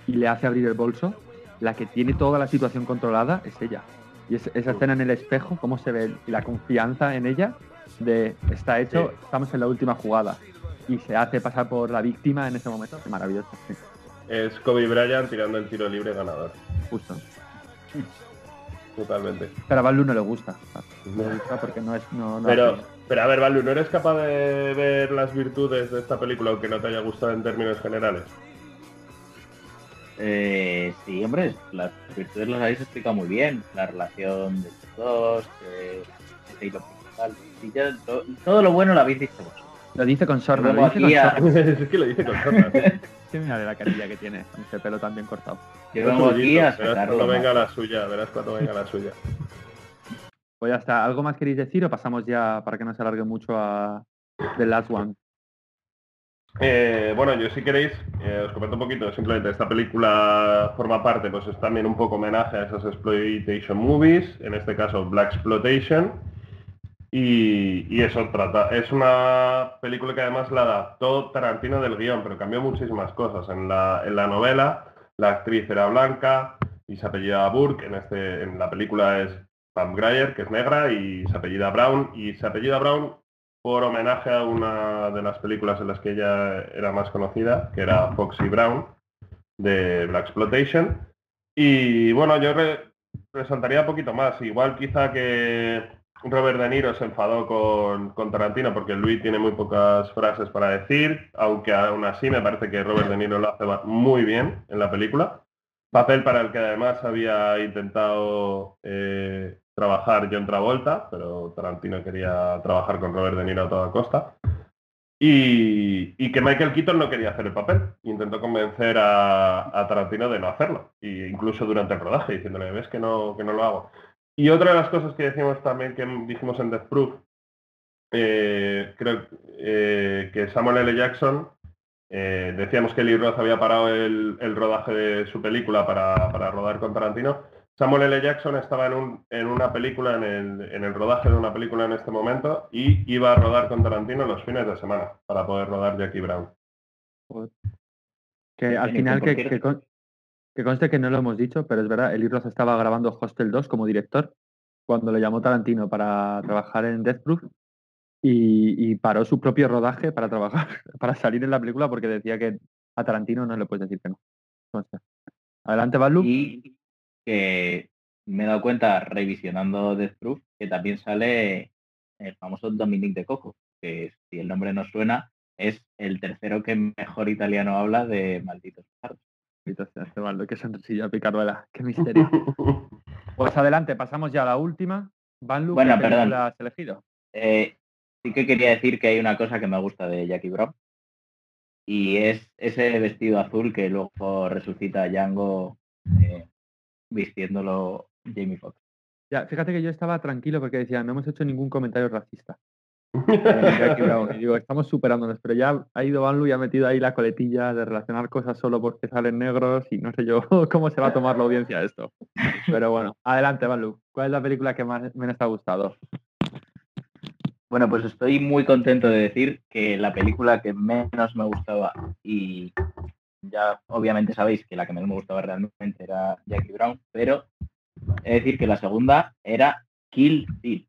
y le hace abrir el bolso, la que tiene toda la situación controlada es ella. Y esa escena en el espejo, cómo se ve y la confianza en ella de está hecho, estamos en la última jugada. Y se hace pasar por la víctima en ese momento. Es maravilloso. Es Kobe Bryant tirando el tiro libre ganador. Justo. Totalmente. Pero a Balu no le gusta. No le gusta porque no es. pero, pero a ver, Balu, ¿no eres capaz de ver las virtudes de esta película aunque no te haya gustado en términos generales? Eh, sí, hombre, las virtudes las habéis explicado muy bien. La relación de estos dos, eh, todo, lo bueno lo habéis dicho vos. Lo dice con sorna. Lo dice con es que lo dice con sorna. que mira de la carilla que tiene, con ese pelo también cortado. Yo vengo aquí a verás cuando venga la suya, verás cuando venga la suya. Pues ya está. ¿Algo más queréis decir o pasamos ya para que no se alargue mucho a The Last One? Eh, bueno, yo si queréis, eh, os comento un poquito, simplemente esta película forma parte, pues es también un poco homenaje a esas exploitation movies, en este caso Black Exploitation, y, eso trata, es una película que además la adaptó Tarantino del guion, pero cambió muchísimas cosas. En la, en la novela, la actriz era blanca y se apellida Burke, en, este, en la película es Pam Grier, que es negra, y se apellida Brown, y se apellida Brown por homenaje a una de las películas en las que ella era más conocida, que era Foxy Brown, de Black Exploitation. Y bueno, yo resaltaría un poquito más. Igual quizá que Robert De Niro se enfadó con, con, Tarantino porque Luis tiene muy pocas frases para decir, aunque aún así me parece que Robert De Niro lo hace muy bien en la película. Papel para el que además había intentado eh, trabajar John Travolta, pero Tarantino quería trabajar con Robert De Niro a toda costa. Y, que Michael Keaton no quería hacer el papel. Intentó convencer a, Tarantino de no hacerlo, e incluso durante el rodaje, diciéndole, ves que no, que no lo hago. Y otra de las cosas que decimos también, que dijimos en Death Proof, eh, creo eh, que Samuel L. Jackson, eh, decíamos que Lee Roth había parado el, rodaje de su película para, para rodar con Tarantino, Samuel L. Jackson estaba en, una película, en el, rodaje de una película en este momento y iba a rodar con Tarantino los fines de semana para poder rodar Jackie Brown. Que al final, que, conste que no lo hemos dicho, pero es verdad, Eli Roth estaba grabando Hostel 2 como director cuando le llamó Tarantino para trabajar en Death Proof y, paró su propio rodaje para trabajar, para salir en la película porque decía que a Tarantino no le puedes decir que no. Adelante, Balu que me he dado cuenta revisionando Death Proof que también sale el famoso Dominique de Coco, que si el nombre no suena, es el tercero que mejor italiano habla de Malditos. Malditos qué sencilla picaruela, qué misterio. pues adelante, pasamos ya a la última. Van bueno, perdón. has elegido? Eh, sí que quería decir que hay una cosa que me gusta de Jackie Brown y es ese vestido azul que luego resucita Django eh, vistiéndolo Jamie Foxx. Ya, fíjate que yo estaba tranquilo porque decía, no hemos hecho ningún comentario racista. Y digo, estamos superándonos, pero ya ha ido Banlu y ha metido ahí la coletilla de relacionar cosas solo porque salen negros y no sé yo cómo se va a tomar la audiencia esto. Pero bueno, adelante Banlu, ¿cuál es la película que más menos te ha gustado? Bueno, pues estoy muy contento de decir que la película que menos me gustaba y ya obviamente sabéis que la que menos me gustaba realmente era Jackie Brown, pero he de decir que la segunda era Kill Bill.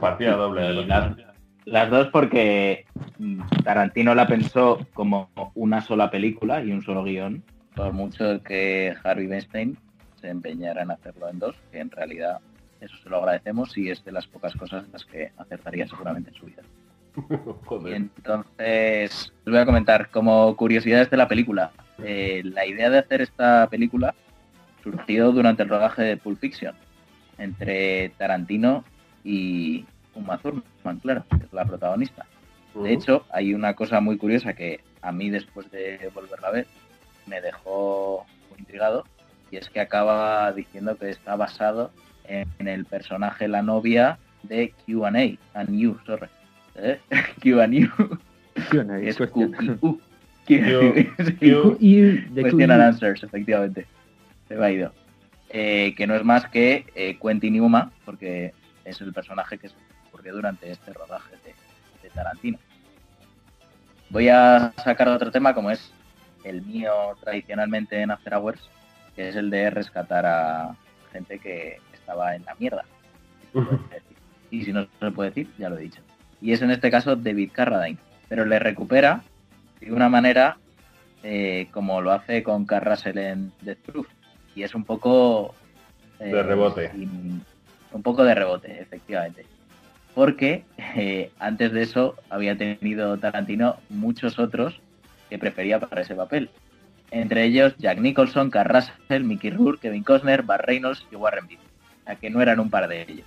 Doble. Las, dos porque Tarantino la pensó como una sola película y un solo guion, por mucho que Harvey Weinstein se empeñara en hacerlo en dos, que en realidad eso se lo agradecemos y es de las pocas cosas en las que acertaría seguramente en su vida. Y entonces, les voy a comentar, como curiosidades de la película, eh, la idea de hacer esta película surgió durante el rodaje de Pulp Fiction, entre Tarantino y, Uma Thurman, claro, que es la protagonista. De hecho, hay una cosa muy curiosa que a mí después de volverla a ver me dejó muy intrigado y es que acaba diciendo que está basado en, el personaje la novia de Q&A, and you, sorry. ¿Eh? Q&A. Es Q, Question and answers, efectivamente. Se me ha ido. Eh, que no es más que eh, Quentin Yuma, porque es el personaje que se ocurrió durante este rodaje de, Tarantino. Voy a sacar otro tema como es el mío tradicionalmente en After Hours, que es el de rescatar a gente que estaba en la mierda. y si no se puede decir, ya lo he dicho. Y es en este caso David Carradine, pero le recupera de una manera eh, como lo hace con Carrasel en Death Proof. Y es un poco... de rebote. Eh, un poco de rebote, efectivamente. Porque eh, antes de eso había tenido Tarantino muchos otros que prefería para ese papel. Entre ellos Jack Nicholson, Carl Russell, Mickey Rourke, Kevin Costner, Bar Reynolds y Warren Beatty. A que no eran un par de ellos.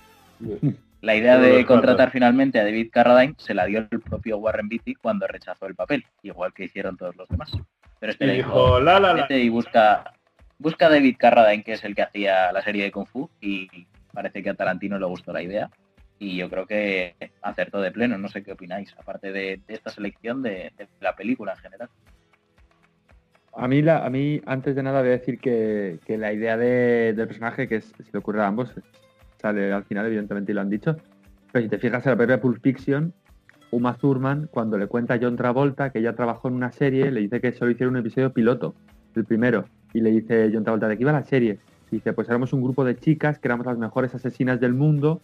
La idea de contratar finalmente a David Carradine se la dio el propio Warren Beatty cuando rechazó el papel, igual que hicieron todos los demás. Pero este le dijo, la, la, la. y busca, busca a David Carradine, que es el que hacía la serie de Kung Fu, y Parece que a Tarantino le gustó la idea y yo creo que acertó de pleno. No sé qué opináis, aparte de, esta selección de, la película en general. A mí, la, a mí, antes de nada, voy a decir que, la idea del personaje, que es, si le ocurre a ambos, sale al final, evidentemente, y lo han dicho. Pero si te fijas en la película Pulp Fiction, Uma Thurman, cuando le cuenta a John Travolta que ella trabajó en una serie, le dice que solo hicieron un episodio piloto, el primero. Y le dice John Travolta, ¿de qué iba la serie? Dice, pues éramos un grupo de chicas que éramos las mejores asesinas del mundo,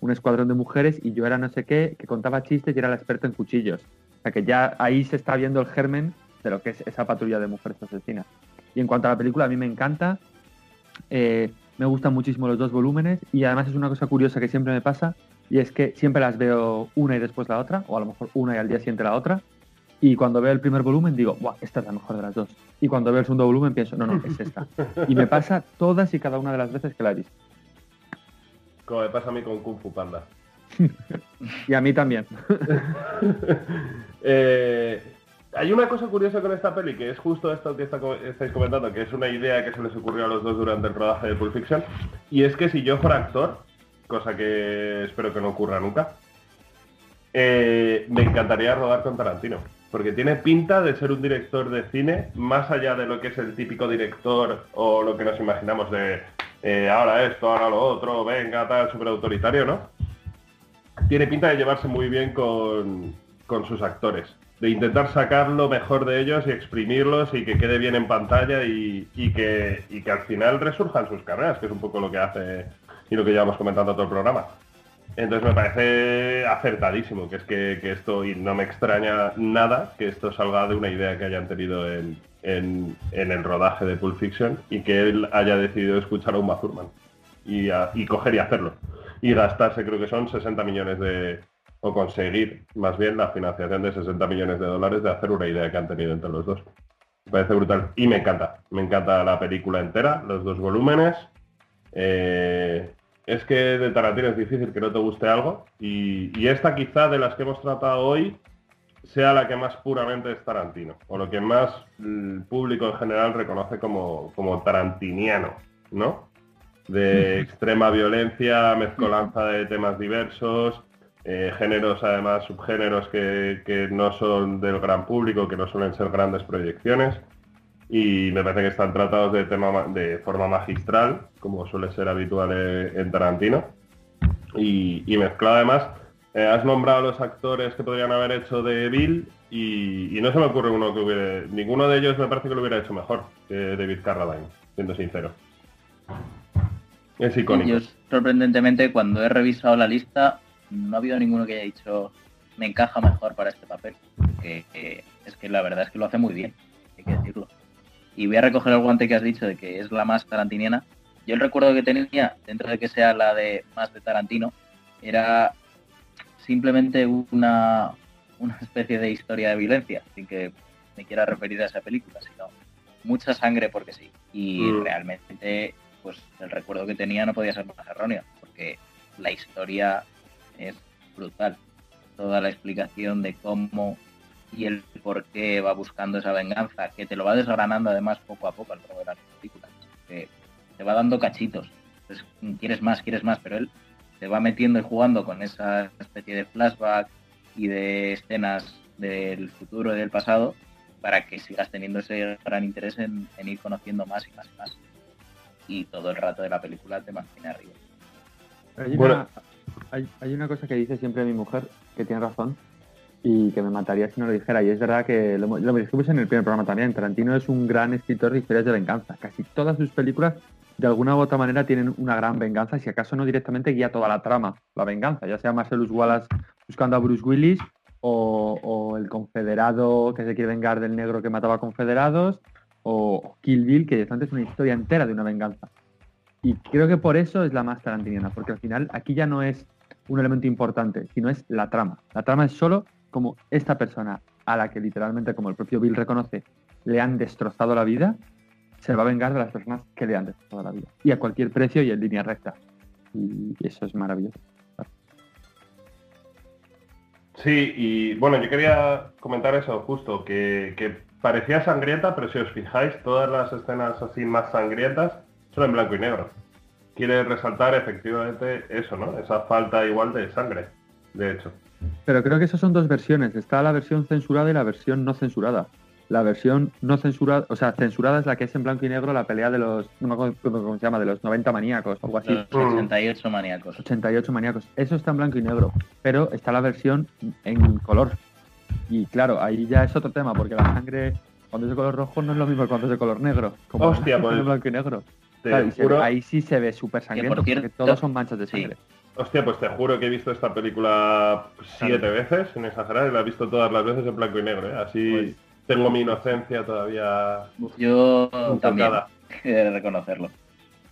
un escuadrón de mujeres y yo era no sé qué, que contaba chistes y era la experta en cuchillos. O sea que ya ahí se está viendo el germen de lo que es esa patrulla de mujeres asesinas. Y en cuanto a la película, a mí me encanta. Eh, me gustan muchísimo los dos volúmenes y además es una cosa curiosa que siempre me pasa y es que siempre las veo una y después la otra, o a lo mejor una y al día siguiente la otra. Y cuando veo el primer volumen digo, Buah, esta es la mejor de las dos. Y cuando veo el segundo volumen pienso, no, no, es esta. Y me pasa todas y cada una de las veces que la he visto. Como me pasa a mí con Kung Fu Panda. y a mí también. Eh, hay una cosa curiosa con esta peli, que es justo esto que estáis comentando, que es una idea que se les ocurrió a los dos durante el rodaje de Pulp Fiction, y es que si yo fuera actor, cosa que espero que no ocurra nunca, eh, me encantaría rodar con Tarantino porque tiene pinta de ser un director de cine más allá de lo que es el típico director o lo que nos imaginamos de eh, ahora esto, ahora lo otro, venga, tal, súper autoritario, ¿no? Tiene pinta de llevarse muy bien con, sus actores, de intentar sacar lo mejor de ellos y exprimirlos y que quede bien en pantalla y, que, y que al final resurjan sus carreras, que es un poco lo que hace y lo que llevamos comentando todo el programa. Entonces me parece acertadísimo, que es que, esto, y no me extraña nada que esto salga de una idea que hayan tenido en, el rodaje de Pulp Fiction y que él haya decidido escuchar a un Thurman y, y coger y hacerlo. Y gastarse, creo que son 60 millones de, o conseguir más bien la financiación de 60 millones de dólares de hacer una idea que han tenido entre los dos. Me parece brutal y me encanta. Me encanta la película entera, los dos volúmenes. Eh, es que de Tarantino es difícil que no te guste algo y, esta quizá de las que hemos tratado hoy sea la que más puramente es Tarantino, o lo que más el público en general reconoce como, como tarantiniano, ¿no? De extrema violencia, mezcolanza de temas diversos, eh, géneros además, subgéneros que, que, no son del gran público, que no suelen ser grandes proyecciones. Y me parece que están tratados de, tema, de forma magistral, como suele ser habitual en Tarantino. Y, y mezclado además eh, has nombrado los actores que podrían haber hecho de Bill y, no se me ocurre uno que hubiera... Ninguno de ellos me parece que lo hubiera hecho mejor que David Carradine, siendo sincero. Es icónico. Yo, sorprendentemente, cuando he revisado la lista, no ha habido ninguno que haya dicho me encaja mejor para este papel. es que la verdad es que lo hace muy bien, hay que decirlo. Y voy a recoger el guante que has dicho de que es la más tarantiniana. Yo el recuerdo que tenía, dentro de que sea la de más de Tarantino, era simplemente una, una especie de historia de violencia, sin que me quiera referir a esa película, sino mucha sangre porque sí. Y mm. realmente, pues el recuerdo que tenía no podía ser más erróneo, porque la historia es brutal. Toda la explicación de cómo y el por qué va buscando esa venganza, que te lo va desgranando además poco a poco al largo de la película, que te va dando cachitos. Entonces, quieres más, quieres más, pero él se va metiendo y jugando con esa especie de flashback y de escenas del futuro y del pasado para que sigas teniendo ese gran interés en, ir conociendo más y más y más. Y todo el rato de la película te mantiene arriba. Hay una, hay, una cosa que dice siempre mi mujer, que tiene razón, y que me mataría si no lo dijera. Y es verdad que lo, lo dijimos en el primer programa también. Tarantino es un gran escritor de historias de venganza. Casi todas sus películas de alguna u otra manera tienen una gran venganza, si acaso no directamente guía toda la trama, la venganza, ya sea Marcellus Wallace buscando a Bruce Willis o, el confederado que se quiere vengar del negro que mataba a confederados o Kill Bill, que directamente es una historia entera de una venganza. Y creo que por eso es la más tarantiniana, porque al final aquí ya no es un elemento importante, sino es la trama. La trama es solo como esta persona a la que literalmente, como el propio Bill reconoce, le han destrozado la vida, se va a vengar de las personas que le han destrozado la vida. Y a cualquier precio y en línea recta. Y eso es maravilloso. Sí, y bueno, yo quería comentar eso justo, que, parecía sangrienta, pero si os fijáis, todas las escenas así más sangrientas son en blanco y negro. Quiere resaltar efectivamente eso, ¿no? Esa falta igual de sangre, de hecho. Pero creo que esas son dos versiones. Está la versión censurada y la versión no censurada. La versión no censurada, o sea, censurada es la que es en blanco y negro, la pelea de los, no me acuerdo cómo se llama, de los 90 maníacos o algo así. 88 maníacos. 88 maníacos. Eso está en blanco y negro, pero está la versión en color. Y claro, ahí ya es otro tema, porque la sangre cuando es de color rojo no es lo mismo que cuando es de color negro. Como Hostia, pues. En blanco y negro. ahí sí se ve súper sangriento, porque todos son manchas de sangre. Hostia, pues te juro que he visto esta película siete veces, sin exagerar, y la he visto todas las veces en blanco y negro, ¿eh? Así. Pues tengo mi inocencia todavía. Yo también he de reconocerlo.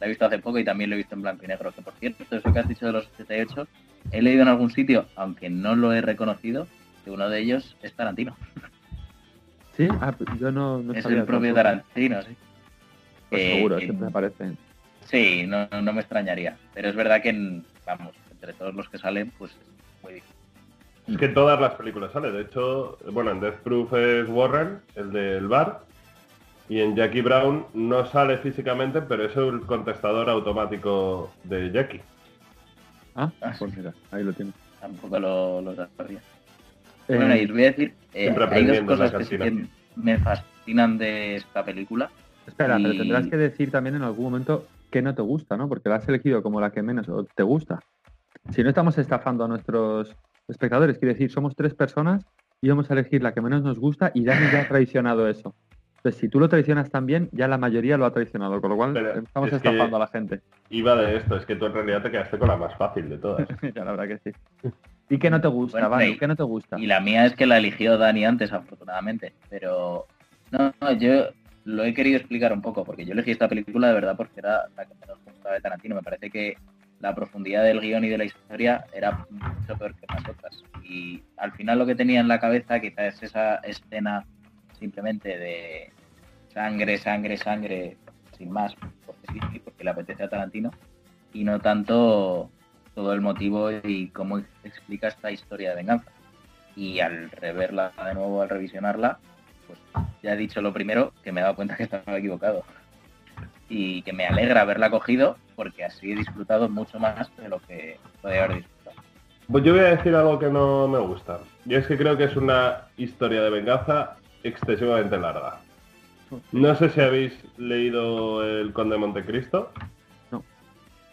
La he visto hace poco y también lo he visto en blanco y negro. Que por cierto, eso que has dicho de los 78, he leído en algún sitio, aunque no lo he reconocido, que uno de ellos es Tarantino. Sí, ah, pues yo no, Es el propio Tarantino, sí. Pues seguro, siempre aparece. Sí, no, no me extrañaría. Pero es verdad que, vamos, entre todos los que salen, pues es muy difícil. Es que todas las películas sale. De hecho, bueno, en Death Proof es Warren, el del bar. Y en Jackie Brown no sale físicamente, pero es el contestador automático de Jackie. Ah, ah pues mira, ahí lo tiene. Tampoco lo, lo sabía. Eh, bueno, y os voy a decir, eh, hay dos cosas que, sí que me fascinan de esta película. Espera, pero tendrás que decir también en algún momento que no te gusta, ¿no? Porque la has elegido como la que menos te gusta. Si no estamos estafando a nuestros espectadores. Quiere decir, somos tres personas y vamos a elegir la que menos nos gusta y Dani ya ha traicionado eso. Entonces, si tú lo traicionas también, ya la mayoría lo ha traicionado, con lo cual estamos estafando a la gente. Iba de esto, es que tú en realidad te quedaste con la más fácil de todas. ya, la verdad que sí. ¿Y qué no te gusta, bueno, ¿Qué no te gusta? Y la mía es que la eligió Dani antes, afortunadamente. Pero no, no, yo lo he querido explicar un poco, porque yo elegí esta película de verdad porque era la que menos gustaba de Tarantino. Me parece que la profundidad del guion y de la historia era mucho peor que las otras. Y al final lo que tenía en la cabeza quizás es esa escena simplemente de sangre, sangre, sangre, sin más, porque sí, porque le apetece a Tarantino, y no tanto todo el motivo y cómo explica esta historia de venganza. y al reverla de nuevo, al revisionarla, pues ya he dicho lo primero, que me he dado cuenta que estaba equivocado. Y que me alegra haberla cogido porque así he disfrutado mucho más de lo que podía haber disfrutado. Pues yo voy a decir algo que no me gusta. Y es que creo que es una historia de venganza excesivamente larga. No sé si habéis leído El Conde de Montecristo. No.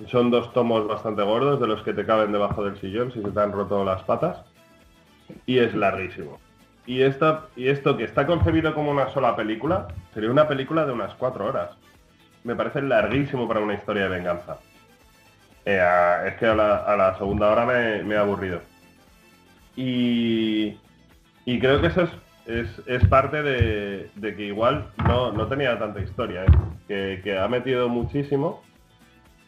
Son dos tomos bastante gordos de los que te caben debajo del sillón si se te han roto las patas. Y es larguísimo. Y, esta, y esto que está concebido como una sola película, sería una película de unas cuatro horas. Me parece larguísimo para una historia de venganza. Eh, es que a la, segunda hora me, me he aburrido. Y, y creo que eso es es, parte de, que igual no, tenía tanta historia, ¿eh? que, ha metido muchísimo,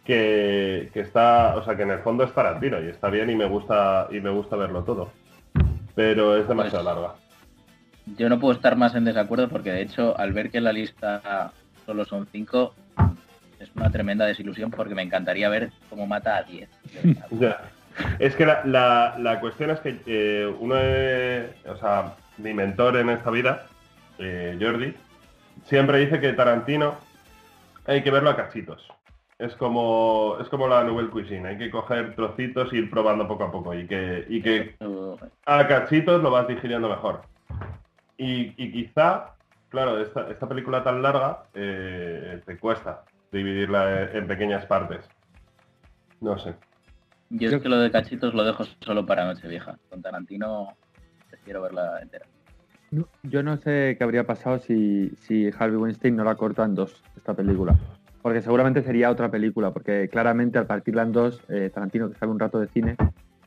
que, está, o sea, que en el fondo es Tarantino y está bien y me gusta y me gusta verlo todo, pero es demasiado pues, larga. Yo no puedo estar más en desacuerdo porque de hecho al ver que la lista solo son cinco es una tremenda desilusión porque me encantaría ver cómo mata a 10. Es que la, cuestión es que eh, uno, de, o sea, mi mentor en esta vida, eh, Jordi, siempre dice que Tarantino hay que verlo a cachitos. Es como, es como la Nouvelle Cuisine, hay que coger trocitos e ir probando poco a poco y que, y que a cachitos lo vas digiriendo mejor. Y, quizá, claro, esta, esta película tan larga eh, te cuesta dividirla en pequeñas partes. No sé. Yo es que lo de cachitos lo dejo solo para Nochevieja. Con Tarantino quiero verla entera. yo no sé qué habría pasado si, si Harvey Weinstein no la corta en dos, esta película. Porque seguramente sería otra película, porque claramente al partirla en dos, eh, Tarantino, que sabe un rato de cine,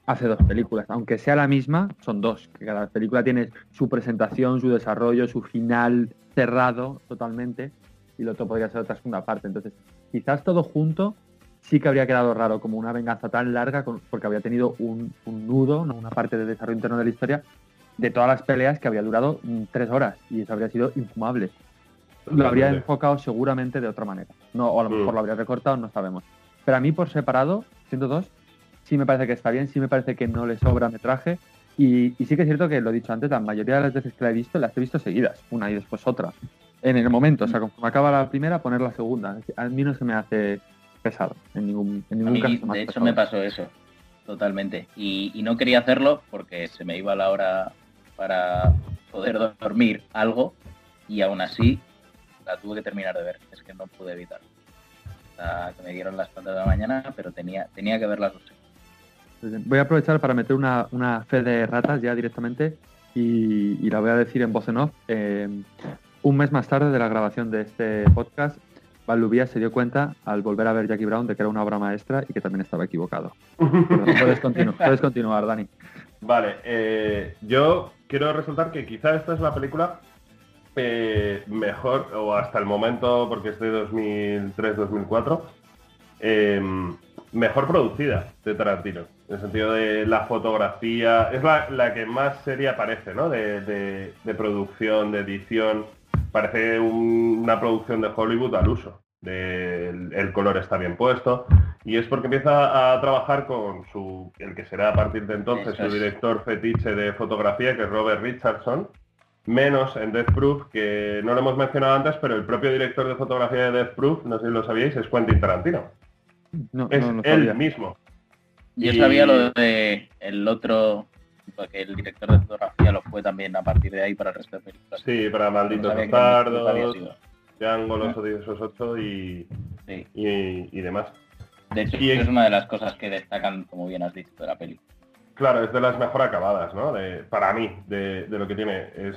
hace dos películas. Aunque sea la misma, son dos. Que cada película tiene su presentación, su desarrollo, su final cerrado totalmente, y lo otro podría ser otra segunda parte. Entonces, quizás todo junto sí que habría quedado raro como una venganza tan larga, porque había tenido un, un nudo, una parte de desarrollo interno de la historia de todas las peleas que había durado mm, tres horas y eso habría sido infumable. Lo habría enfocado seguramente de otra manera. No, o a lo mejor mm. lo habría recortado, no sabemos. Pero a mí por separado, siendo dos, sí me parece que está bien, sí me parece que no le sobra metraje. Y, sí que es cierto que lo he dicho antes, la mayoría de las veces que la he visto, las he visto seguidas, una y después otra. En el momento, o sea, conforme acaba la primera, poner la segunda. A mí no se me hace pesado en ningún, en ningún caso. de hecho, me pasó eso, totalmente. Y, y, no quería hacerlo porque se me iba la hora para poder dormir algo y aún así la tuve que terminar de ver, es que no pude evitarlo. que me dieron las tantas de la mañana, pero tenía, tenía que ver las dos. Voy a aprovechar para meter una, fe de ratas ya directamente y, la voy a decir en voz en off. Eh, un mes más tarde de la grabación de este podcast, Valubía se dio cuenta al volver a ver Jackie Brown de que era una obra maestra y que también estaba equivocado. puedes, puedes continuar, Dani. Vale, eh, yo quiero resaltar que quizá esta es la película eh, mejor, o hasta el momento, porque es de 2003-2004, em, mejor producida de Tarantino. En el sentido de la fotografía, es la, que más seria parece, ¿no? De, producción, de edición. Parece una producción de Hollywood al uso. el color está bien puesto, y es porque empieza a trabajar con su, el que será a partir de entonces su director fetiche de fotografía, que es Robert Richardson, menos en Death Proof, que no lo hemos mencionado antes, pero el propio director de fotografía de Death Proof, no sé si lo sabíais, es Quentin Tarantino. No, es él mismo. Yo sabía lo de el otro, porque el director de fotografía lo fue también a partir de ahí para el resto de películas. Sí, para Malditos Bastardos, Django, Los Odiosos 8 y, y demás. De hecho, es una de las cosas que destacan, como bien has dicho, de la peli. Claro, es de las mejor acabadas, ¿no? para mí, de, lo que tiene es,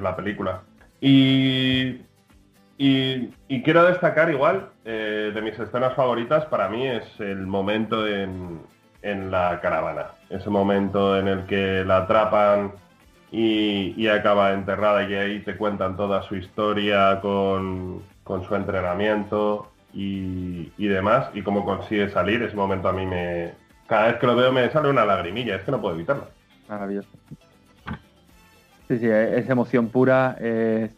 la película. Y, y, quiero destacar igual, eh, de mis escenas favoritas, para mí es el momento en, la caravana. Ese momento en el que la atrapan y, acaba enterrada y ahí te cuentan toda su historia con, con su entrenamiento y, demás, y cómo consigue salir, ese momento a mí me... Cada vez que lo veo me sale una lagrimilla, es que no puedo evitarlo. Maravilloso. Sí, sí, es emoción pura, es,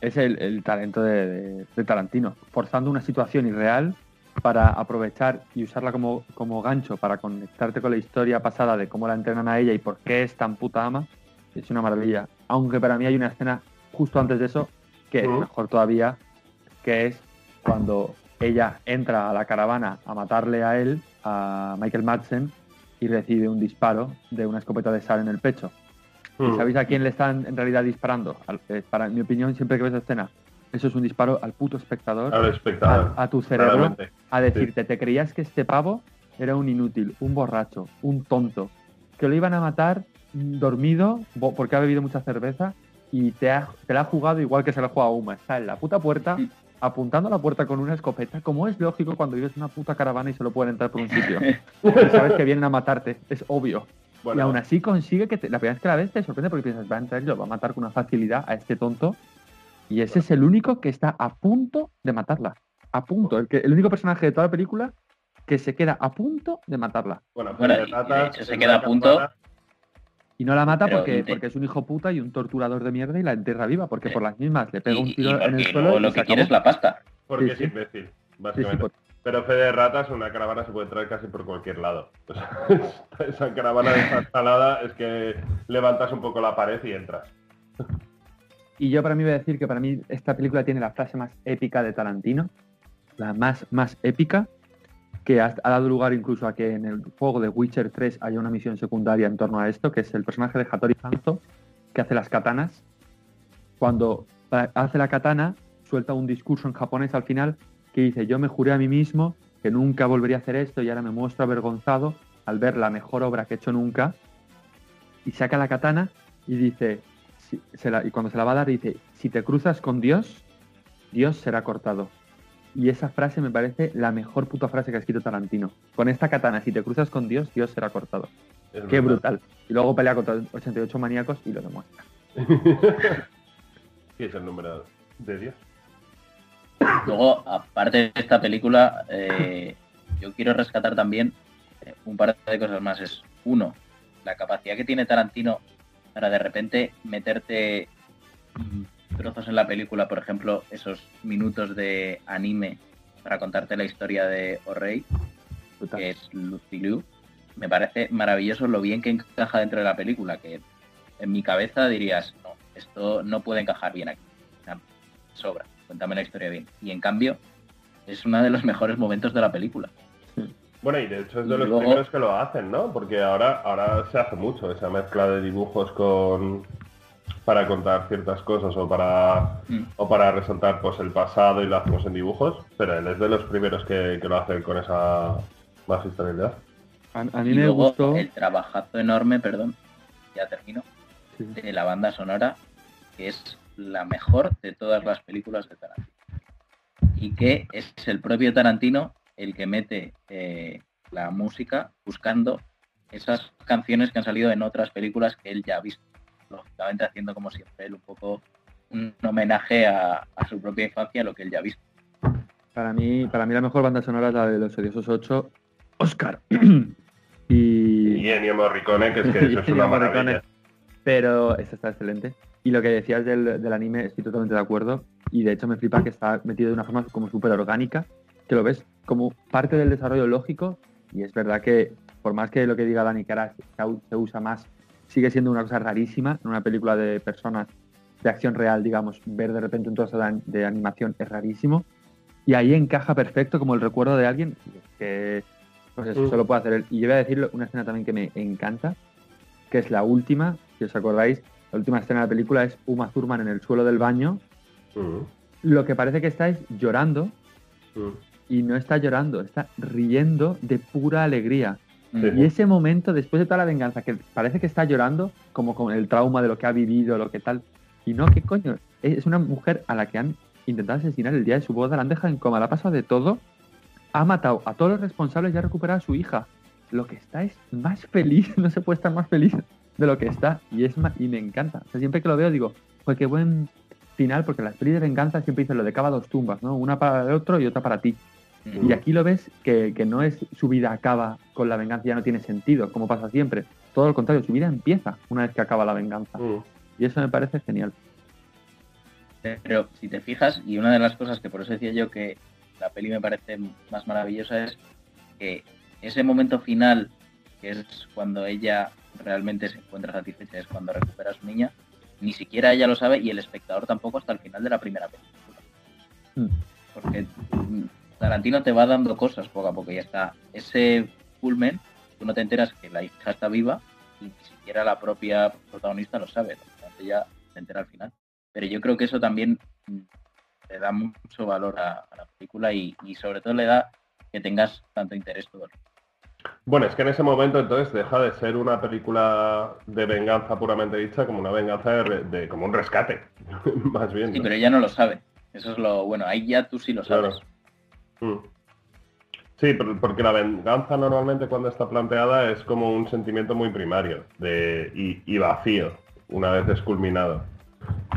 es el, talento de, Tarantino, forzando una situación irreal para aprovechar y usarla como, como gancho para conectarte con la historia pasada de cómo la entrenan a ella y por qué es tan puta ama, es una maravilla. Aunque para mí hay una escena justo antes de eso que es mejor todavía, que es cuando ella entra a la caravana a matarle a él, a Michael Madsen, y recibe un disparo de una escopeta de sal en el pecho. ¿Y sabéis a quién le están en realidad disparando? Eh, para mi opinión, siempre que ves esa escena, eso es un disparo al puto espectador, al espectador a, tu cerebro, a decirte, ¿te creías que este pavo era un inútil, un borracho, un tonto, que lo iban a matar dormido porque ha bebido mucha cerveza y te, ha, te la ha jugado igual que se la ha jugado a Uma? Está en la puta puerta, apuntando a la puerta con una escopeta, como es lógico cuando vives una puta caravana y solo pueden entrar por un sitio. sabes que vienen a matarte, es obvio. Y aún así consigue que la primera vez que la ves te sorprende porque piensas, va a entrar y lo va a matar con una facilidad a este tonto y ese es el único que está a punto de matarla. A punto. El, que, el único personaje de toda la película que se queda a punto de matarla. Bueno, se queda a punto. Y no la mata porque, porque es un hijo puta y un torturador de mierda y la enterra viva, porque por las mismas le pega un tiro en el suelo. lo que quiere es la pasta. Porque es imbécil, básicamente. Pero fe de ratas, una caravana se puede traer casi por cualquier lado. esa caravana instalada es que levantas un poco la pared y entras. Y yo para mí voy a decir que para mí esta película tiene la frase más épica de Tarantino, la más, más épica, que ha, dado lugar incluso a que en el juego de Witcher 3 haya una misión secundaria en torno a esto, que es el personaje de Hattori Hanzo, que hace las katanas. Cuando hace la katana, suelta un discurso en japonés al final que dice, yo me juré a mí mismo que nunca volvería a hacer esto y ahora me muestro avergonzado al ver la mejor obra que he hecho nunca. Y saca la katana y dice, y cuando se la va a dar dice, si te cruzas con Dios, Dios será cortado. Y esa frase me parece la mejor puta frase que ha escrito Tarantino. Con esta katana, si te cruzas con Dios, Dios será cortado. Qué brutal. Y luego pelea contra 88 maníacos y lo demuestra. ¿Qué es el número de Dios? Luego, aparte de esta película, eh, yo quiero rescatar también eh, un par de cosas más. Es uno, la capacidad que tiene Tarantino para de repente meterte trozos en la película, por ejemplo, esos minutos de anime para contarte la historia de O'Reilly, que es Lucy Liu, me parece maravilloso lo bien que encaja dentro de la película, que en mi cabeza dirías, no, esto no puede encajar bien aquí. Sobra, cuéntame la historia bien. Y en cambio, es uno de los mejores momentos de la película. Bueno, y de hecho es de los primeros que lo hacen, ¿no? Porque ahora, ahora se hace mucho esa mezcla de dibujos con para contar ciertas cosas o para mm. o para resaltar pues el pasado y lo hacemos en dibujos, pero él es de los primeros que, lo hacen con esa magistralidad. A, a mí me gustó el trabajazo enorme, perdón, ya termino, de la banda sonora, que es la mejor de todas las películas de Tarantino. Y que es el propio Tarantino el que mete eh, la música buscando esas canciones que han salido en otras películas que él ya ha visto. Lógicamente haciendo como siempre él un poco un homenaje a, su propia infancia, a lo que él ya ha visto. Para mí, para mí la mejor banda sonora es la de Los Odiosos 8, Oscar. y... y Ennio Morricone, que es que eso es una maravilla. Pero esta está excelente. Y lo que decías del, del, anime, estoy totalmente de acuerdo. Y de hecho me flipa que está metido de una forma como súper orgánica que lo ves como parte del desarrollo lógico y es verdad que por más que lo que diga Dani ahora se usa más, sigue siendo una cosa rarísima en una película de personas de acción real, digamos, ver de repente un trozo de, animación es rarísimo y ahí encaja perfecto como el recuerdo de alguien que pues eso, solo puede hacer él. Y yo voy a decir una escena también que me encanta, que es la última, si os acordáis, la última escena de la película es Uma Thurman en el suelo del baño. Lo que parece que estáis llorando y no está llorando, está riendo de pura alegría. Y ese momento, después de toda la venganza, que parece que está llorando, como con el trauma de lo que ha vivido, lo que tal. Y no, ¿qué coño? Es una mujer a la que han intentado asesinar el día de su boda, la han dejado en coma, la ha pasado de todo, ha matado a todos los responsables y ha recuperado a su hija. Lo que está es más feliz, no se puede estar más feliz de lo que está. Y, es y me encanta. O sea, siempre que lo veo digo, pues qué buen final, porque las pelis de venganza siempre dicen lo de cava dos tumbas, ¿no? Una para el otro y otra para ti. Y aquí lo ves que, no es su vida acaba con la venganza, ya no tiene sentido, como pasa siempre. Todo lo contrario, su vida empieza una vez que acaba la venganza. Y eso me parece genial. Pero si te fijas, y una de las cosas que por eso decía yo que la peli me parece más maravillosa es que ese momento final, que es cuando ella realmente se encuentra satisfecha, es cuando recupera a su niña, ni siquiera ella lo sabe y el espectador tampoco hasta el final de la primera película. Mm. Porque Tarantino te va dando cosas poco a poco y hasta ese culmen, tú no te enteras que la hija está viva y ni siquiera la propia protagonista lo sabe, ella se entera al final. Pero yo creo que eso también mm, le da mucho valor a, la película y, sobre todo le da que tengas tanto interés todo. Bueno, es que en ese momento entonces deja de ser una película de venganza puramente dicha como una venganza de, como un rescate, más bien. Sí, pero ella no lo sabe. Eso es lo bueno. Ahí ya tú sí lo sabes. Sí, porque la venganza normalmente cuando está planteada es como un sentimiento muy primario y, vacío una vez es culminado.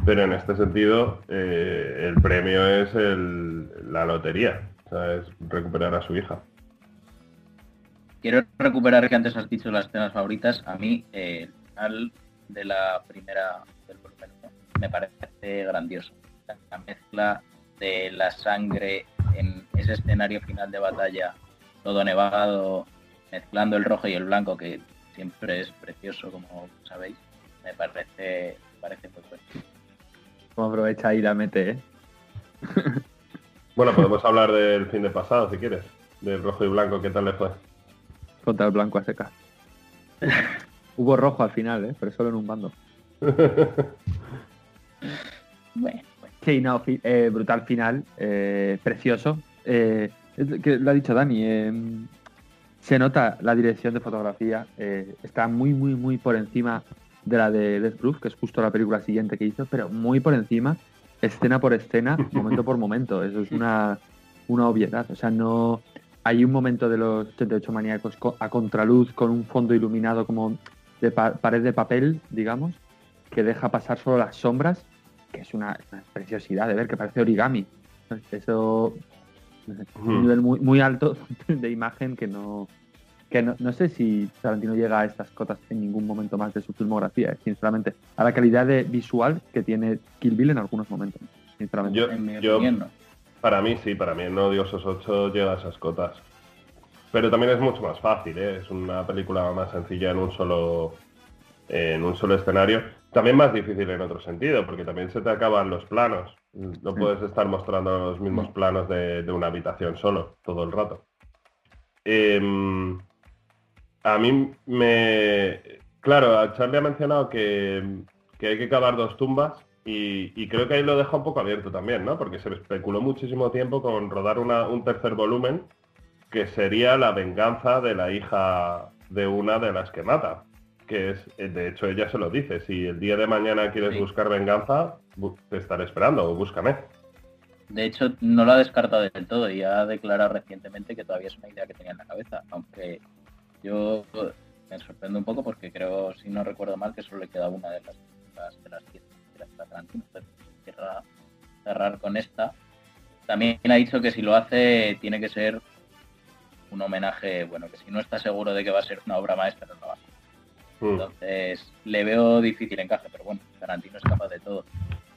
Pero en este sentido, eh, el premio es la lotería, es recuperar a su hija. Quiero recuperar que antes has dicho las escenas favoritas. A mí, eh, el final de la primera me parece grandioso. La mezcla de la sangre en ese escenario final de batalla, todo nevado, mezclando el rojo y el blanco, que siempre es precioso, como sabéis, me parece, parece muy bueno. Como aprovecha y la mete, ¿eh? bueno, podemos hablar del fin de pasado, si quieres. Del rojo y blanco, ¿qué tal le fue? Contra el blanco a seca. Hubo rojo al final, ¿eh? pero solo en un bando. bueno. Sí, no, eh, brutal final, eh, precioso. Eh, que lo ha dicho Dani, se nota la dirección de fotografía, está muy, muy, muy por encima de la de Death Proof, que es justo la película siguiente que hizo, pero muy por encima, escena por escena, momento por momento. Eso es una, una obviedad. O sea, no. Hay un momento de los 88 maníacos a contraluz con un fondo iluminado como de pared de papel, digamos, que deja pasar solo las sombras que es una, preciosidad de ver, que parece origami. Eso, un nivel muy, muy alto de imagen que no, que no, no, sé si Tarantino llega a estas cotas en ningún momento más de su filmografía, sinceramente, a la calidad de visual que tiene Kill Bill en algunos momentos, sinceramente. Yo, para mí sí, para mí en Odiosos 8 llega a esas cotas. Pero también es mucho más fácil, ¿eh? es una película más sencilla en un solo en un solo escenario. También más difícil en otro sentido, porque también se te acaban los planos. No puedes estar mostrando los mismos planos de, una habitación solo todo el rato. Em, a mí me... Claro, Charlie ha mencionado que, hay que cavar dos tumbas y, creo que ahí lo deja un poco abierto también, ¿no? Porque se especuló muchísimo tiempo con rodar un tercer volumen que sería la venganza de la hija de una de las que mata que es, eh, de hecho ella se lo dice, si el día de mañana quieres buscar venganza, te estaré esperando o búscame. De hecho, no lo ha descartado del todo y ha declarado recientemente que todavía es una idea que tenía en la cabeza, aunque yo me sorprendo un poco porque creo, si no recuerdo mal, que solo le queda una de las de las de las cerrar con esta. También ha dicho que si lo hace tiene que ser un homenaje, bueno, que si no está seguro de que va a ser una obra maestra, no lo va a Mm. Entonces, le veo difícil encaje, pero bueno, Tarantino es capaz de todo.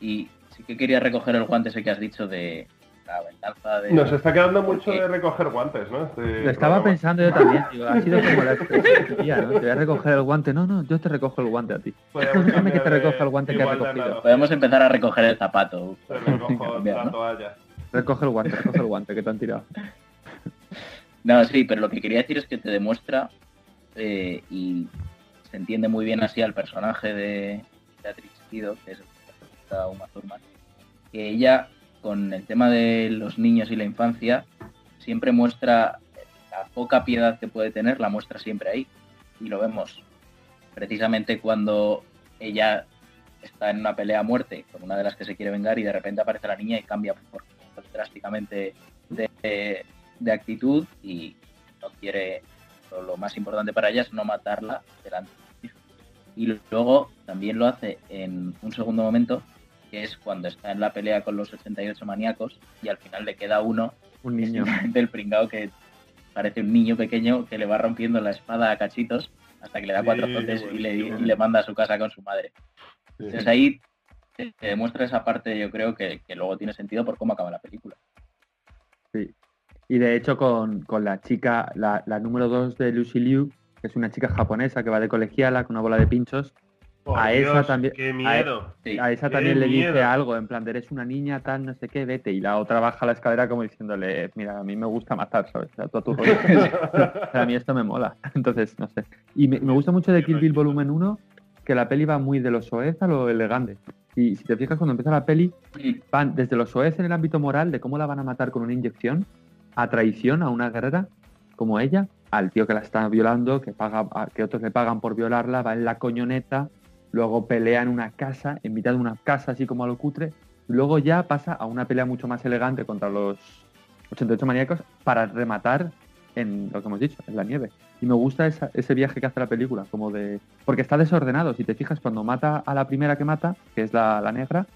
Y sí que quería recoger el guante ese que has dicho de la venganza de... Nos está quedando mucho de recoger guantes, ¿no? Este Lo estaba pensando yo también, Ha sido como la expresión ¿no? Te voy a recoger el guante. No, no, yo te recojo el guante a ti. Déjame que te recoja el guante que has recogido. Podemos empezar a recoger el zapato. recojo la toalla. Recoge el guante, recoge el guante que te han tirado. No, sí, pero lo que quería decir es que te demuestra eh, y se entiende muy bien así al personaje de Beatriz Kido, que es Uma Thurman, que ella, con el tema de los niños y la infancia, siempre muestra la poca piedad que puede tener, la muestra siempre ahí. Y lo vemos precisamente cuando ella está en una pelea a muerte con una de las que se quiere vengar y de repente aparece la niña y cambia drásticamente de, de actitud y no quiere, lo más importante para ella es no matarla delante y luego también lo hace en un segundo momento, que es cuando está en la pelea con los 88 maníacos y al final le queda uno, un niño del pringao que parece un niño pequeño que le va rompiendo la espada a cachitos hasta que le da cuatro zotes y le, manda a su casa con su madre. Entonces ahí te demuestra esa parte, yo creo que, luego tiene sentido por cómo acaba la película. Sí, Y de hecho con, la chica, la, número 2 de Lucy Liu, que es una chica japonesa que va de colegiala con una bola de pinchos, a, esa también, qué miedo. a, esa también le dice algo, en plan, eres una niña tal, no sé qué, vete. Y la otra baja la escalera como diciéndole, mira, a mí me gusta matar, ¿sabes? a tu a mí esto me mola. Entonces, no sé. Y me, gusta mucho de Kill Bill Volumen 1 que la peli va muy de lo soez a lo elegante. Y si te fijas, cuando empieza la peli, van desde lo soez en el ámbito moral, de cómo la van a matar con una inyección, a traición a una guerrera como ella, al tío que la está violando, que, paga, que otros le pagan por violarla, va en la coñoneta, luego pelea en una casa, en mitad de una casa, así como a lo cutre, luego ya pasa a una pelea mucho más elegante contra los 88 maníacos para rematar en lo que hemos dicho, en la nieve. Y me gusta ese viaje que hace la película, como de. Porque está desordenado. Si te fijas, cuando mata a la primera que mata, que es la, negra,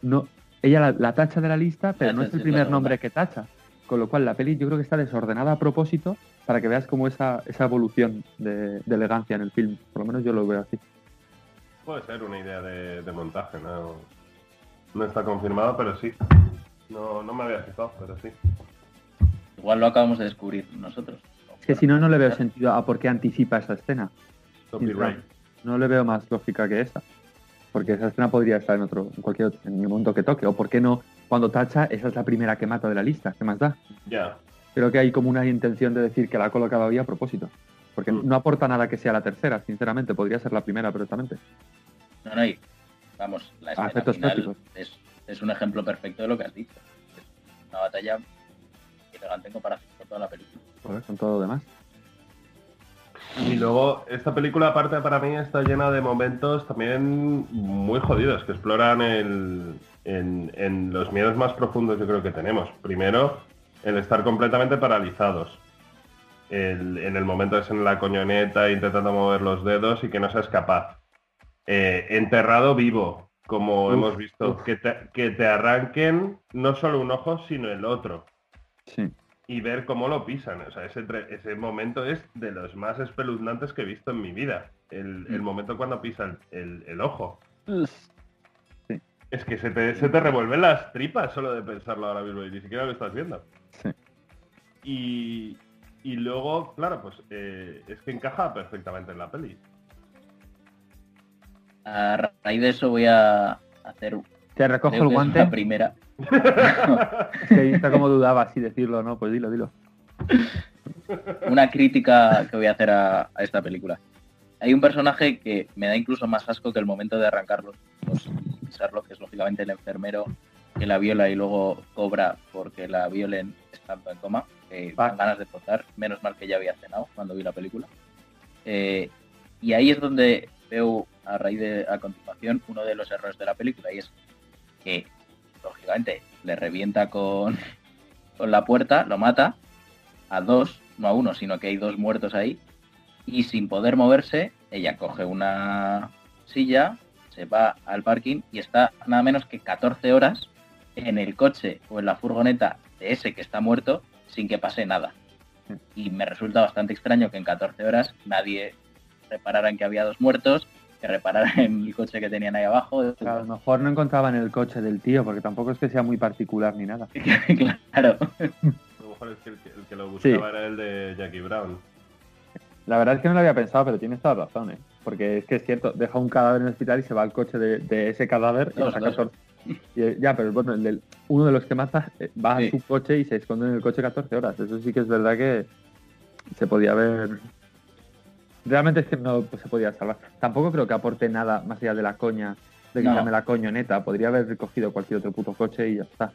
no, ella la, tacha de la lista, pero no es el primer nombre que tacha. Con lo cual la peli yo creo que está desordenada a propósito para que veas como esa, esa evolución de, elegancia en el film. Por lo menos yo lo veo así. Puede ser una idea de, montaje, ¿no? No está confirmado, pero sí. No, no me había fijado, pero sí. Igual lo acabamos de descubrir nosotros. Es que si no, no le veo sentido a por qué anticipa esa escena. No le veo más lógica que esa. Porque esa escena podría estar en otro, en cualquier otro, en el momento que toque. O por qué no, cuando tacha, esa es la primera que mata de la lista. ¿Qué más da? Ya. Creo que hay como una intención de decir que la ha colocado ahí a propósito. Porque mm. no aporta nada que sea la tercera, sinceramente. Podría ser la primera perfectamente. No, no, y vamos, la escena final es, es un ejemplo perfecto de lo que has dicho. Es una batalla tengo para hacer toda la película. con todo lo demás. Y luego, esta película, aparte para mí, está llena de momentos también muy jodidos que exploran el, en, los miedos más profundos, yo creo que tenemos. Primero, el estar completamente paralizados. en el momento es en la coñoneta intentando mover los dedos y que no seas capaz. Eh, enterrado vivo, como hemos visto, Que, que te arranquen no solo un ojo, sino el otro. Y ver cómo lo pisan. O sea, ese, ese momento es de los más espeluznantes que he visto en mi vida. El, mm. momento cuando pisan el, ojo. Es que se te, se te revuelven las tripas solo de pensarlo ahora mismo y ni siquiera lo estás viendo. Y, luego, claro, pues eh, es que encaja perfectamente en la peli. A raíz de eso voy a hacer... Te recojo el guante. La primera. sí, está como dudaba así decirlo, ¿no? Pues dilo, dilo. Una crítica que voy a hacer a, esta película. Hay un personaje que me da incluso más asco que el momento de arrancarlos, pues, que es lógicamente el enfermero que la viola y luego cobra porque la violen estando en coma, dan ganas de pozar, menos mal que ya había cenado cuando vi la película. Eh, y ahí es donde veo a raíz de a continuación uno de los errores de la película y es que lógicamente, le revienta con, con la puerta, lo mata a dos, no a uno, sino que hay dos muertos ahí. Y sin poder moverse, ella coge una silla, se va al parking y está nada menos que 14 horas en el coche o en la furgoneta de ese que está muerto sin que pase nada. Y me resulta bastante extraño que en 14 horas nadie reparara en que había dos muertos, que repararan en el coche que tenían ahí abajo. a lo mejor no encontraban el coche del tío, porque tampoco es que sea muy particular ni nada. claro. A lo mejor es que el que, lo buscaba era el de Jackie Brown. La verdad es que no lo había pensado, pero tienes toda razón, ¿eh? Porque es que es cierto, deja un cadáver en el hospital y se va al coche de, ese cadáver y lo saca ya, pero bueno, uno de los que mata eh, va a su coche y se esconde en el coche 14 horas. Eso sí que es verdad que se podía haber realmente es que no se podía salvar. Tampoco creo que aporte nada más allá de la coña, de quitarme la coñoneta. Podría haber recogido cualquier otro puto coche y ya está.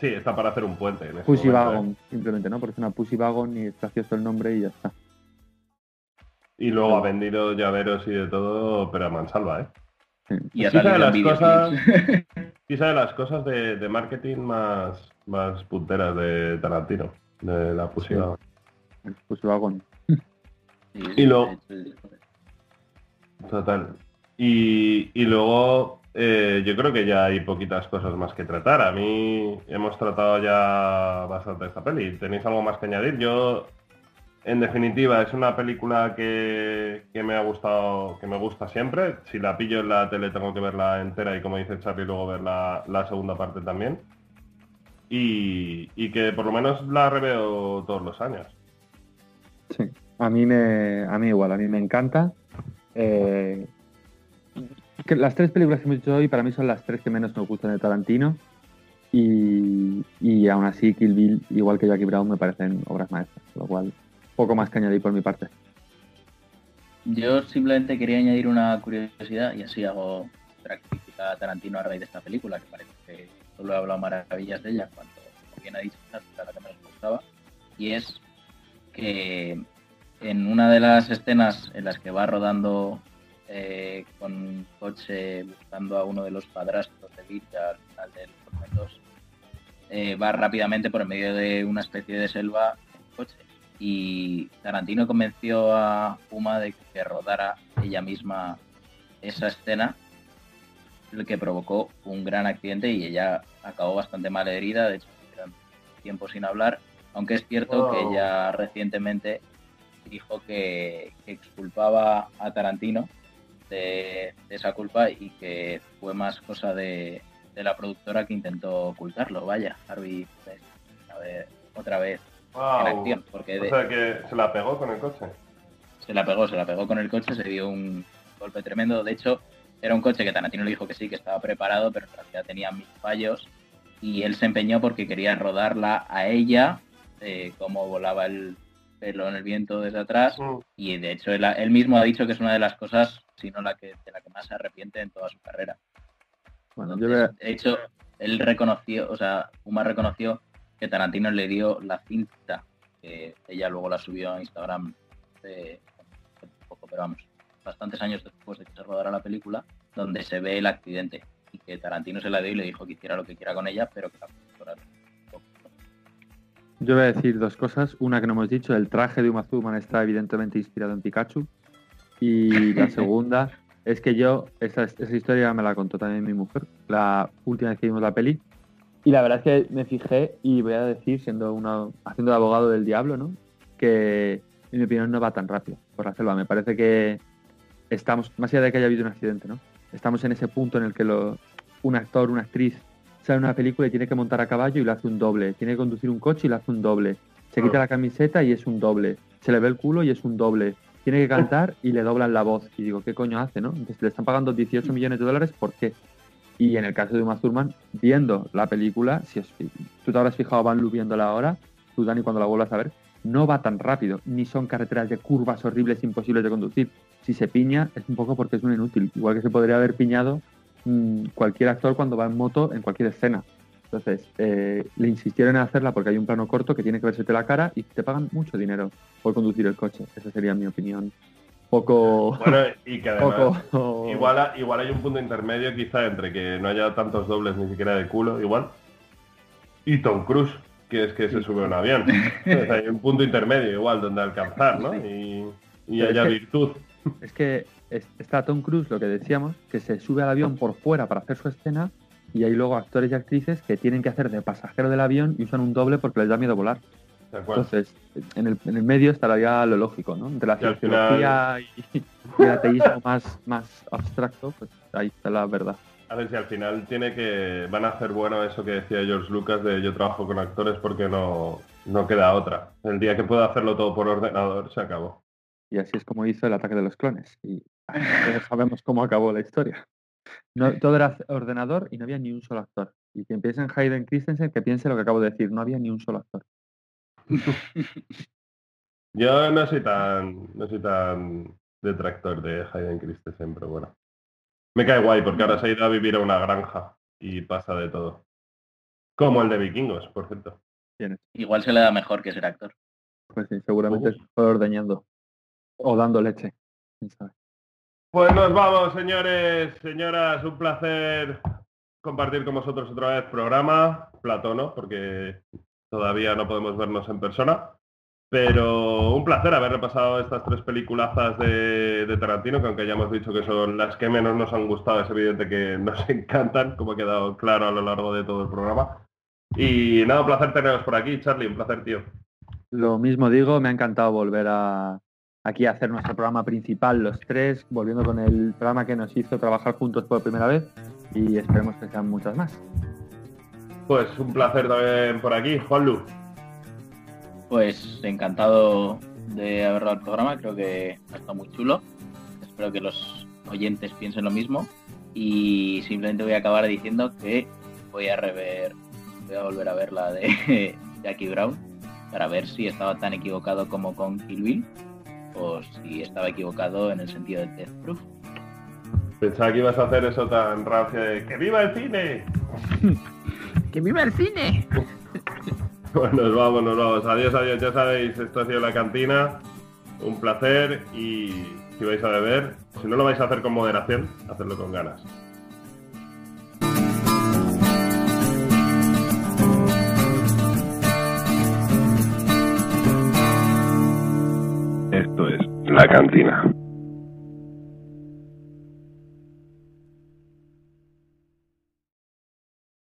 sí, está para hacer un puente. En Pussy Wagon, ¿eh? simplemente, ¿no? Porque es una Pussy Wagon y es gracioso el nombre y ya está. Y luego ha vendido llaveros y de todo, pero a mansalva, ¿eh? Y quizá de las cosas, quizá de las cosas de, marketing más, más punteras de Tarantino, de la Wagon y luego... Total. Y, luego eh, yo creo que ya hay poquitas cosas más que tratar. A mí hemos tratado ya bastante esta peli. ¿Tenéis algo más que añadir? Yo, en definitiva, es una película que, me ha gustado, que me gusta siempre. Si la pillo en la tele tengo que verla entera y como dice Charlie, luego ver la, segunda parte también. y, que por lo menos la reveo todos los años. Sí, a mí me, a mí igual, a mí me encanta. Eh, que las tres películas que hemos hecho hoy para mí son las tres que menos me gustan de Tarantino. Y, y aún así Kill Bill, igual que Jackie Brown, me parecen obras maestras, lo cual poco más que añadir por mi parte. Yo simplemente quería añadir una curiosidad y así hago Tarantino a raíz de esta película, que parece que solo he hablado maravillas de ella cuando, bien ha dicho, la que me gustaba. Y es que en una de las escenas en las que va rodando eh, con coche buscando a uno de los padrastros de Villa al final del los eh, va rápidamente por el medio de una especie de selva en coche y Tarantino convenció a Puma de que rodara ella misma esa escena, lo que provocó un gran accidente y ella acabó bastante mal herida, de hecho, tiempo sin hablar, aunque es cierto que ella recientemente dijo que, exculpaba a Tarantino de, esa culpa y que fue más cosa de, la productora que intentó ocultarlo. Vaya, Harvey, pues, a ver, otra vez porque o sea que se la pegó con el coche. Se la pegó, se la pegó con el coche, se dio un golpe tremendo. De hecho, era un coche que Tarantino le dijo que sí, que estaba preparado, pero en realidad tenía mil fallos. Y él se empeñó porque quería rodarla a ella, eh, como volaba el pelo en el viento desde atrás. Mm. Y de hecho, él, mismo ha dicho que es una de las cosas, si no la que, de la que más se arrepiente en toda su carrera. Bueno, De hecho, él reconoció, o sea, Uma reconoció que Tarantino le dio la cinta, que ella luego la subió a Instagram hace poco, pero vamos, bastantes años después de que se rodara la película, donde se ve el accidente y que Tarantino se la dio y le dijo que hiciera lo que quiera con ella, pero que la Yo voy a decir dos cosas. Una que no hemos dicho, el traje de Uma Thurman está evidentemente inspirado en Pikachu. Y la segunda es que yo, esa, esa historia me la contó también mi mujer, la última vez que vimos la peli, y la verdad es que me fijé y voy a decir, siendo una, haciendo de abogado del diablo, ¿no? Que en mi opinión no va tan rápido por la selva. Me parece que estamos, más allá de que haya habido un accidente, ¿no? Estamos en ese punto en el que lo, un actor, una actriz sale una película y tiene que montar a caballo y lo hace un doble. Tiene que conducir un coche y lo hace un doble. Se quita la camiseta y es un doble. Se le ve el culo y es un doble. Tiene que cantar y le doblan la voz. Y digo, ¿qué coño hace, no? Entonces le están pagando 18 millones de dólares, ¿por qué? Y en el caso de Uma Thurman, viendo la película, si tú te habrás fijado Van Lu viéndola ahora, tú Dani cuando la vuelvas a ver, no va tan rápido, ni son carreteras de curvas horribles imposibles de conducir. Si se piña es un poco porque es un inútil, igual que se podría haber piñado mm, cualquier actor cuando va en moto en cualquier escena. Entonces, eh, le insistieron en hacerla porque hay un plano corto que tiene que versete la cara y te pagan mucho dinero por conducir el coche. Esa sería mi opinión poco. Bueno, y que además, igual, igual hay un punto intermedio quizá entre que no haya tantos dobles ni siquiera de culo, igual. Y Tom Cruise, que es que se sube a un avión. hay un punto intermedio igual donde alcanzar, ¿no? Y, haya virtud. Es que está Tom Cruise, lo que decíamos, que se sube al avión por fuera para hacer su escena y hay luego actores y actrices que tienen que hacer de pasajero del avión y usan un doble porque les da miedo volar. Entonces, en el, en el, medio estaría lo lógico, ¿no? Entre la cienciología y, el ateísmo más, más abstracto, pues ahí está la verdad. A ver si al final tiene que. Van a hacer bueno eso que decía George Lucas de yo trabajo con actores porque no, no queda otra. El día que pueda hacerlo todo por ordenador se acabó. Y así es como hizo el ataque de los clones. Y sabemos cómo acabó la historia. No, todo era ordenador y no había ni un solo actor. Y que empiece en Hayden Christensen, que piense lo que acabo de decir, no había ni un solo actor. Yo no soy tan, no soy tan detractor de Hayden Christensen, pero bueno. Me cae guay porque ahora se ha ido a vivir a una granja y pasa de todo. Como el de Vikingos, por cierto. Igual se le da mejor que ser actor. Pues sí, seguramente fue ordeñando. O dando leche. Pues nos vamos, señores, señoras. Un placer compartir con vosotros otra vez programa. Platono, porque Todavía no podemos vernos en persona. Pero un placer haber repasado estas tres peliculazas de, Tarantino, que aunque ya hemos dicho que son las que menos nos han gustado, es evidente que nos encantan, como ha quedado claro a lo largo de todo el programa. Y nada, un placer teneros por aquí, Charlie, un placer, tío. Lo mismo digo, me ha encantado volver a, aquí a hacer nuestro programa principal, los tres, volviendo con el programa que nos hizo trabajar juntos por primera vez y esperemos que sean muchas más. Pues un placer también por aquí, Juanlu. Pues encantado de haberlo al programa, creo que ha estado muy chulo. Espero que los oyentes piensen lo mismo. Y simplemente voy a acabar diciendo que voy a rever, voy a volver a ver la de Jackie Brown para ver si estaba tan equivocado como con Kill Bill o si estaba equivocado en el sentido de Death Proof. Pensaba que ibas a hacer eso tan rápido de ¡Que viva el cine! ¡Que viva el cine! bueno, nos vamos, nos vamos. Adiós, adiós. Ya sabéis, esto ha sido la cantina. Un placer y si vais a beber, si no lo vais a hacer con moderación, hacedlo con ganas. Esto es La Cantina.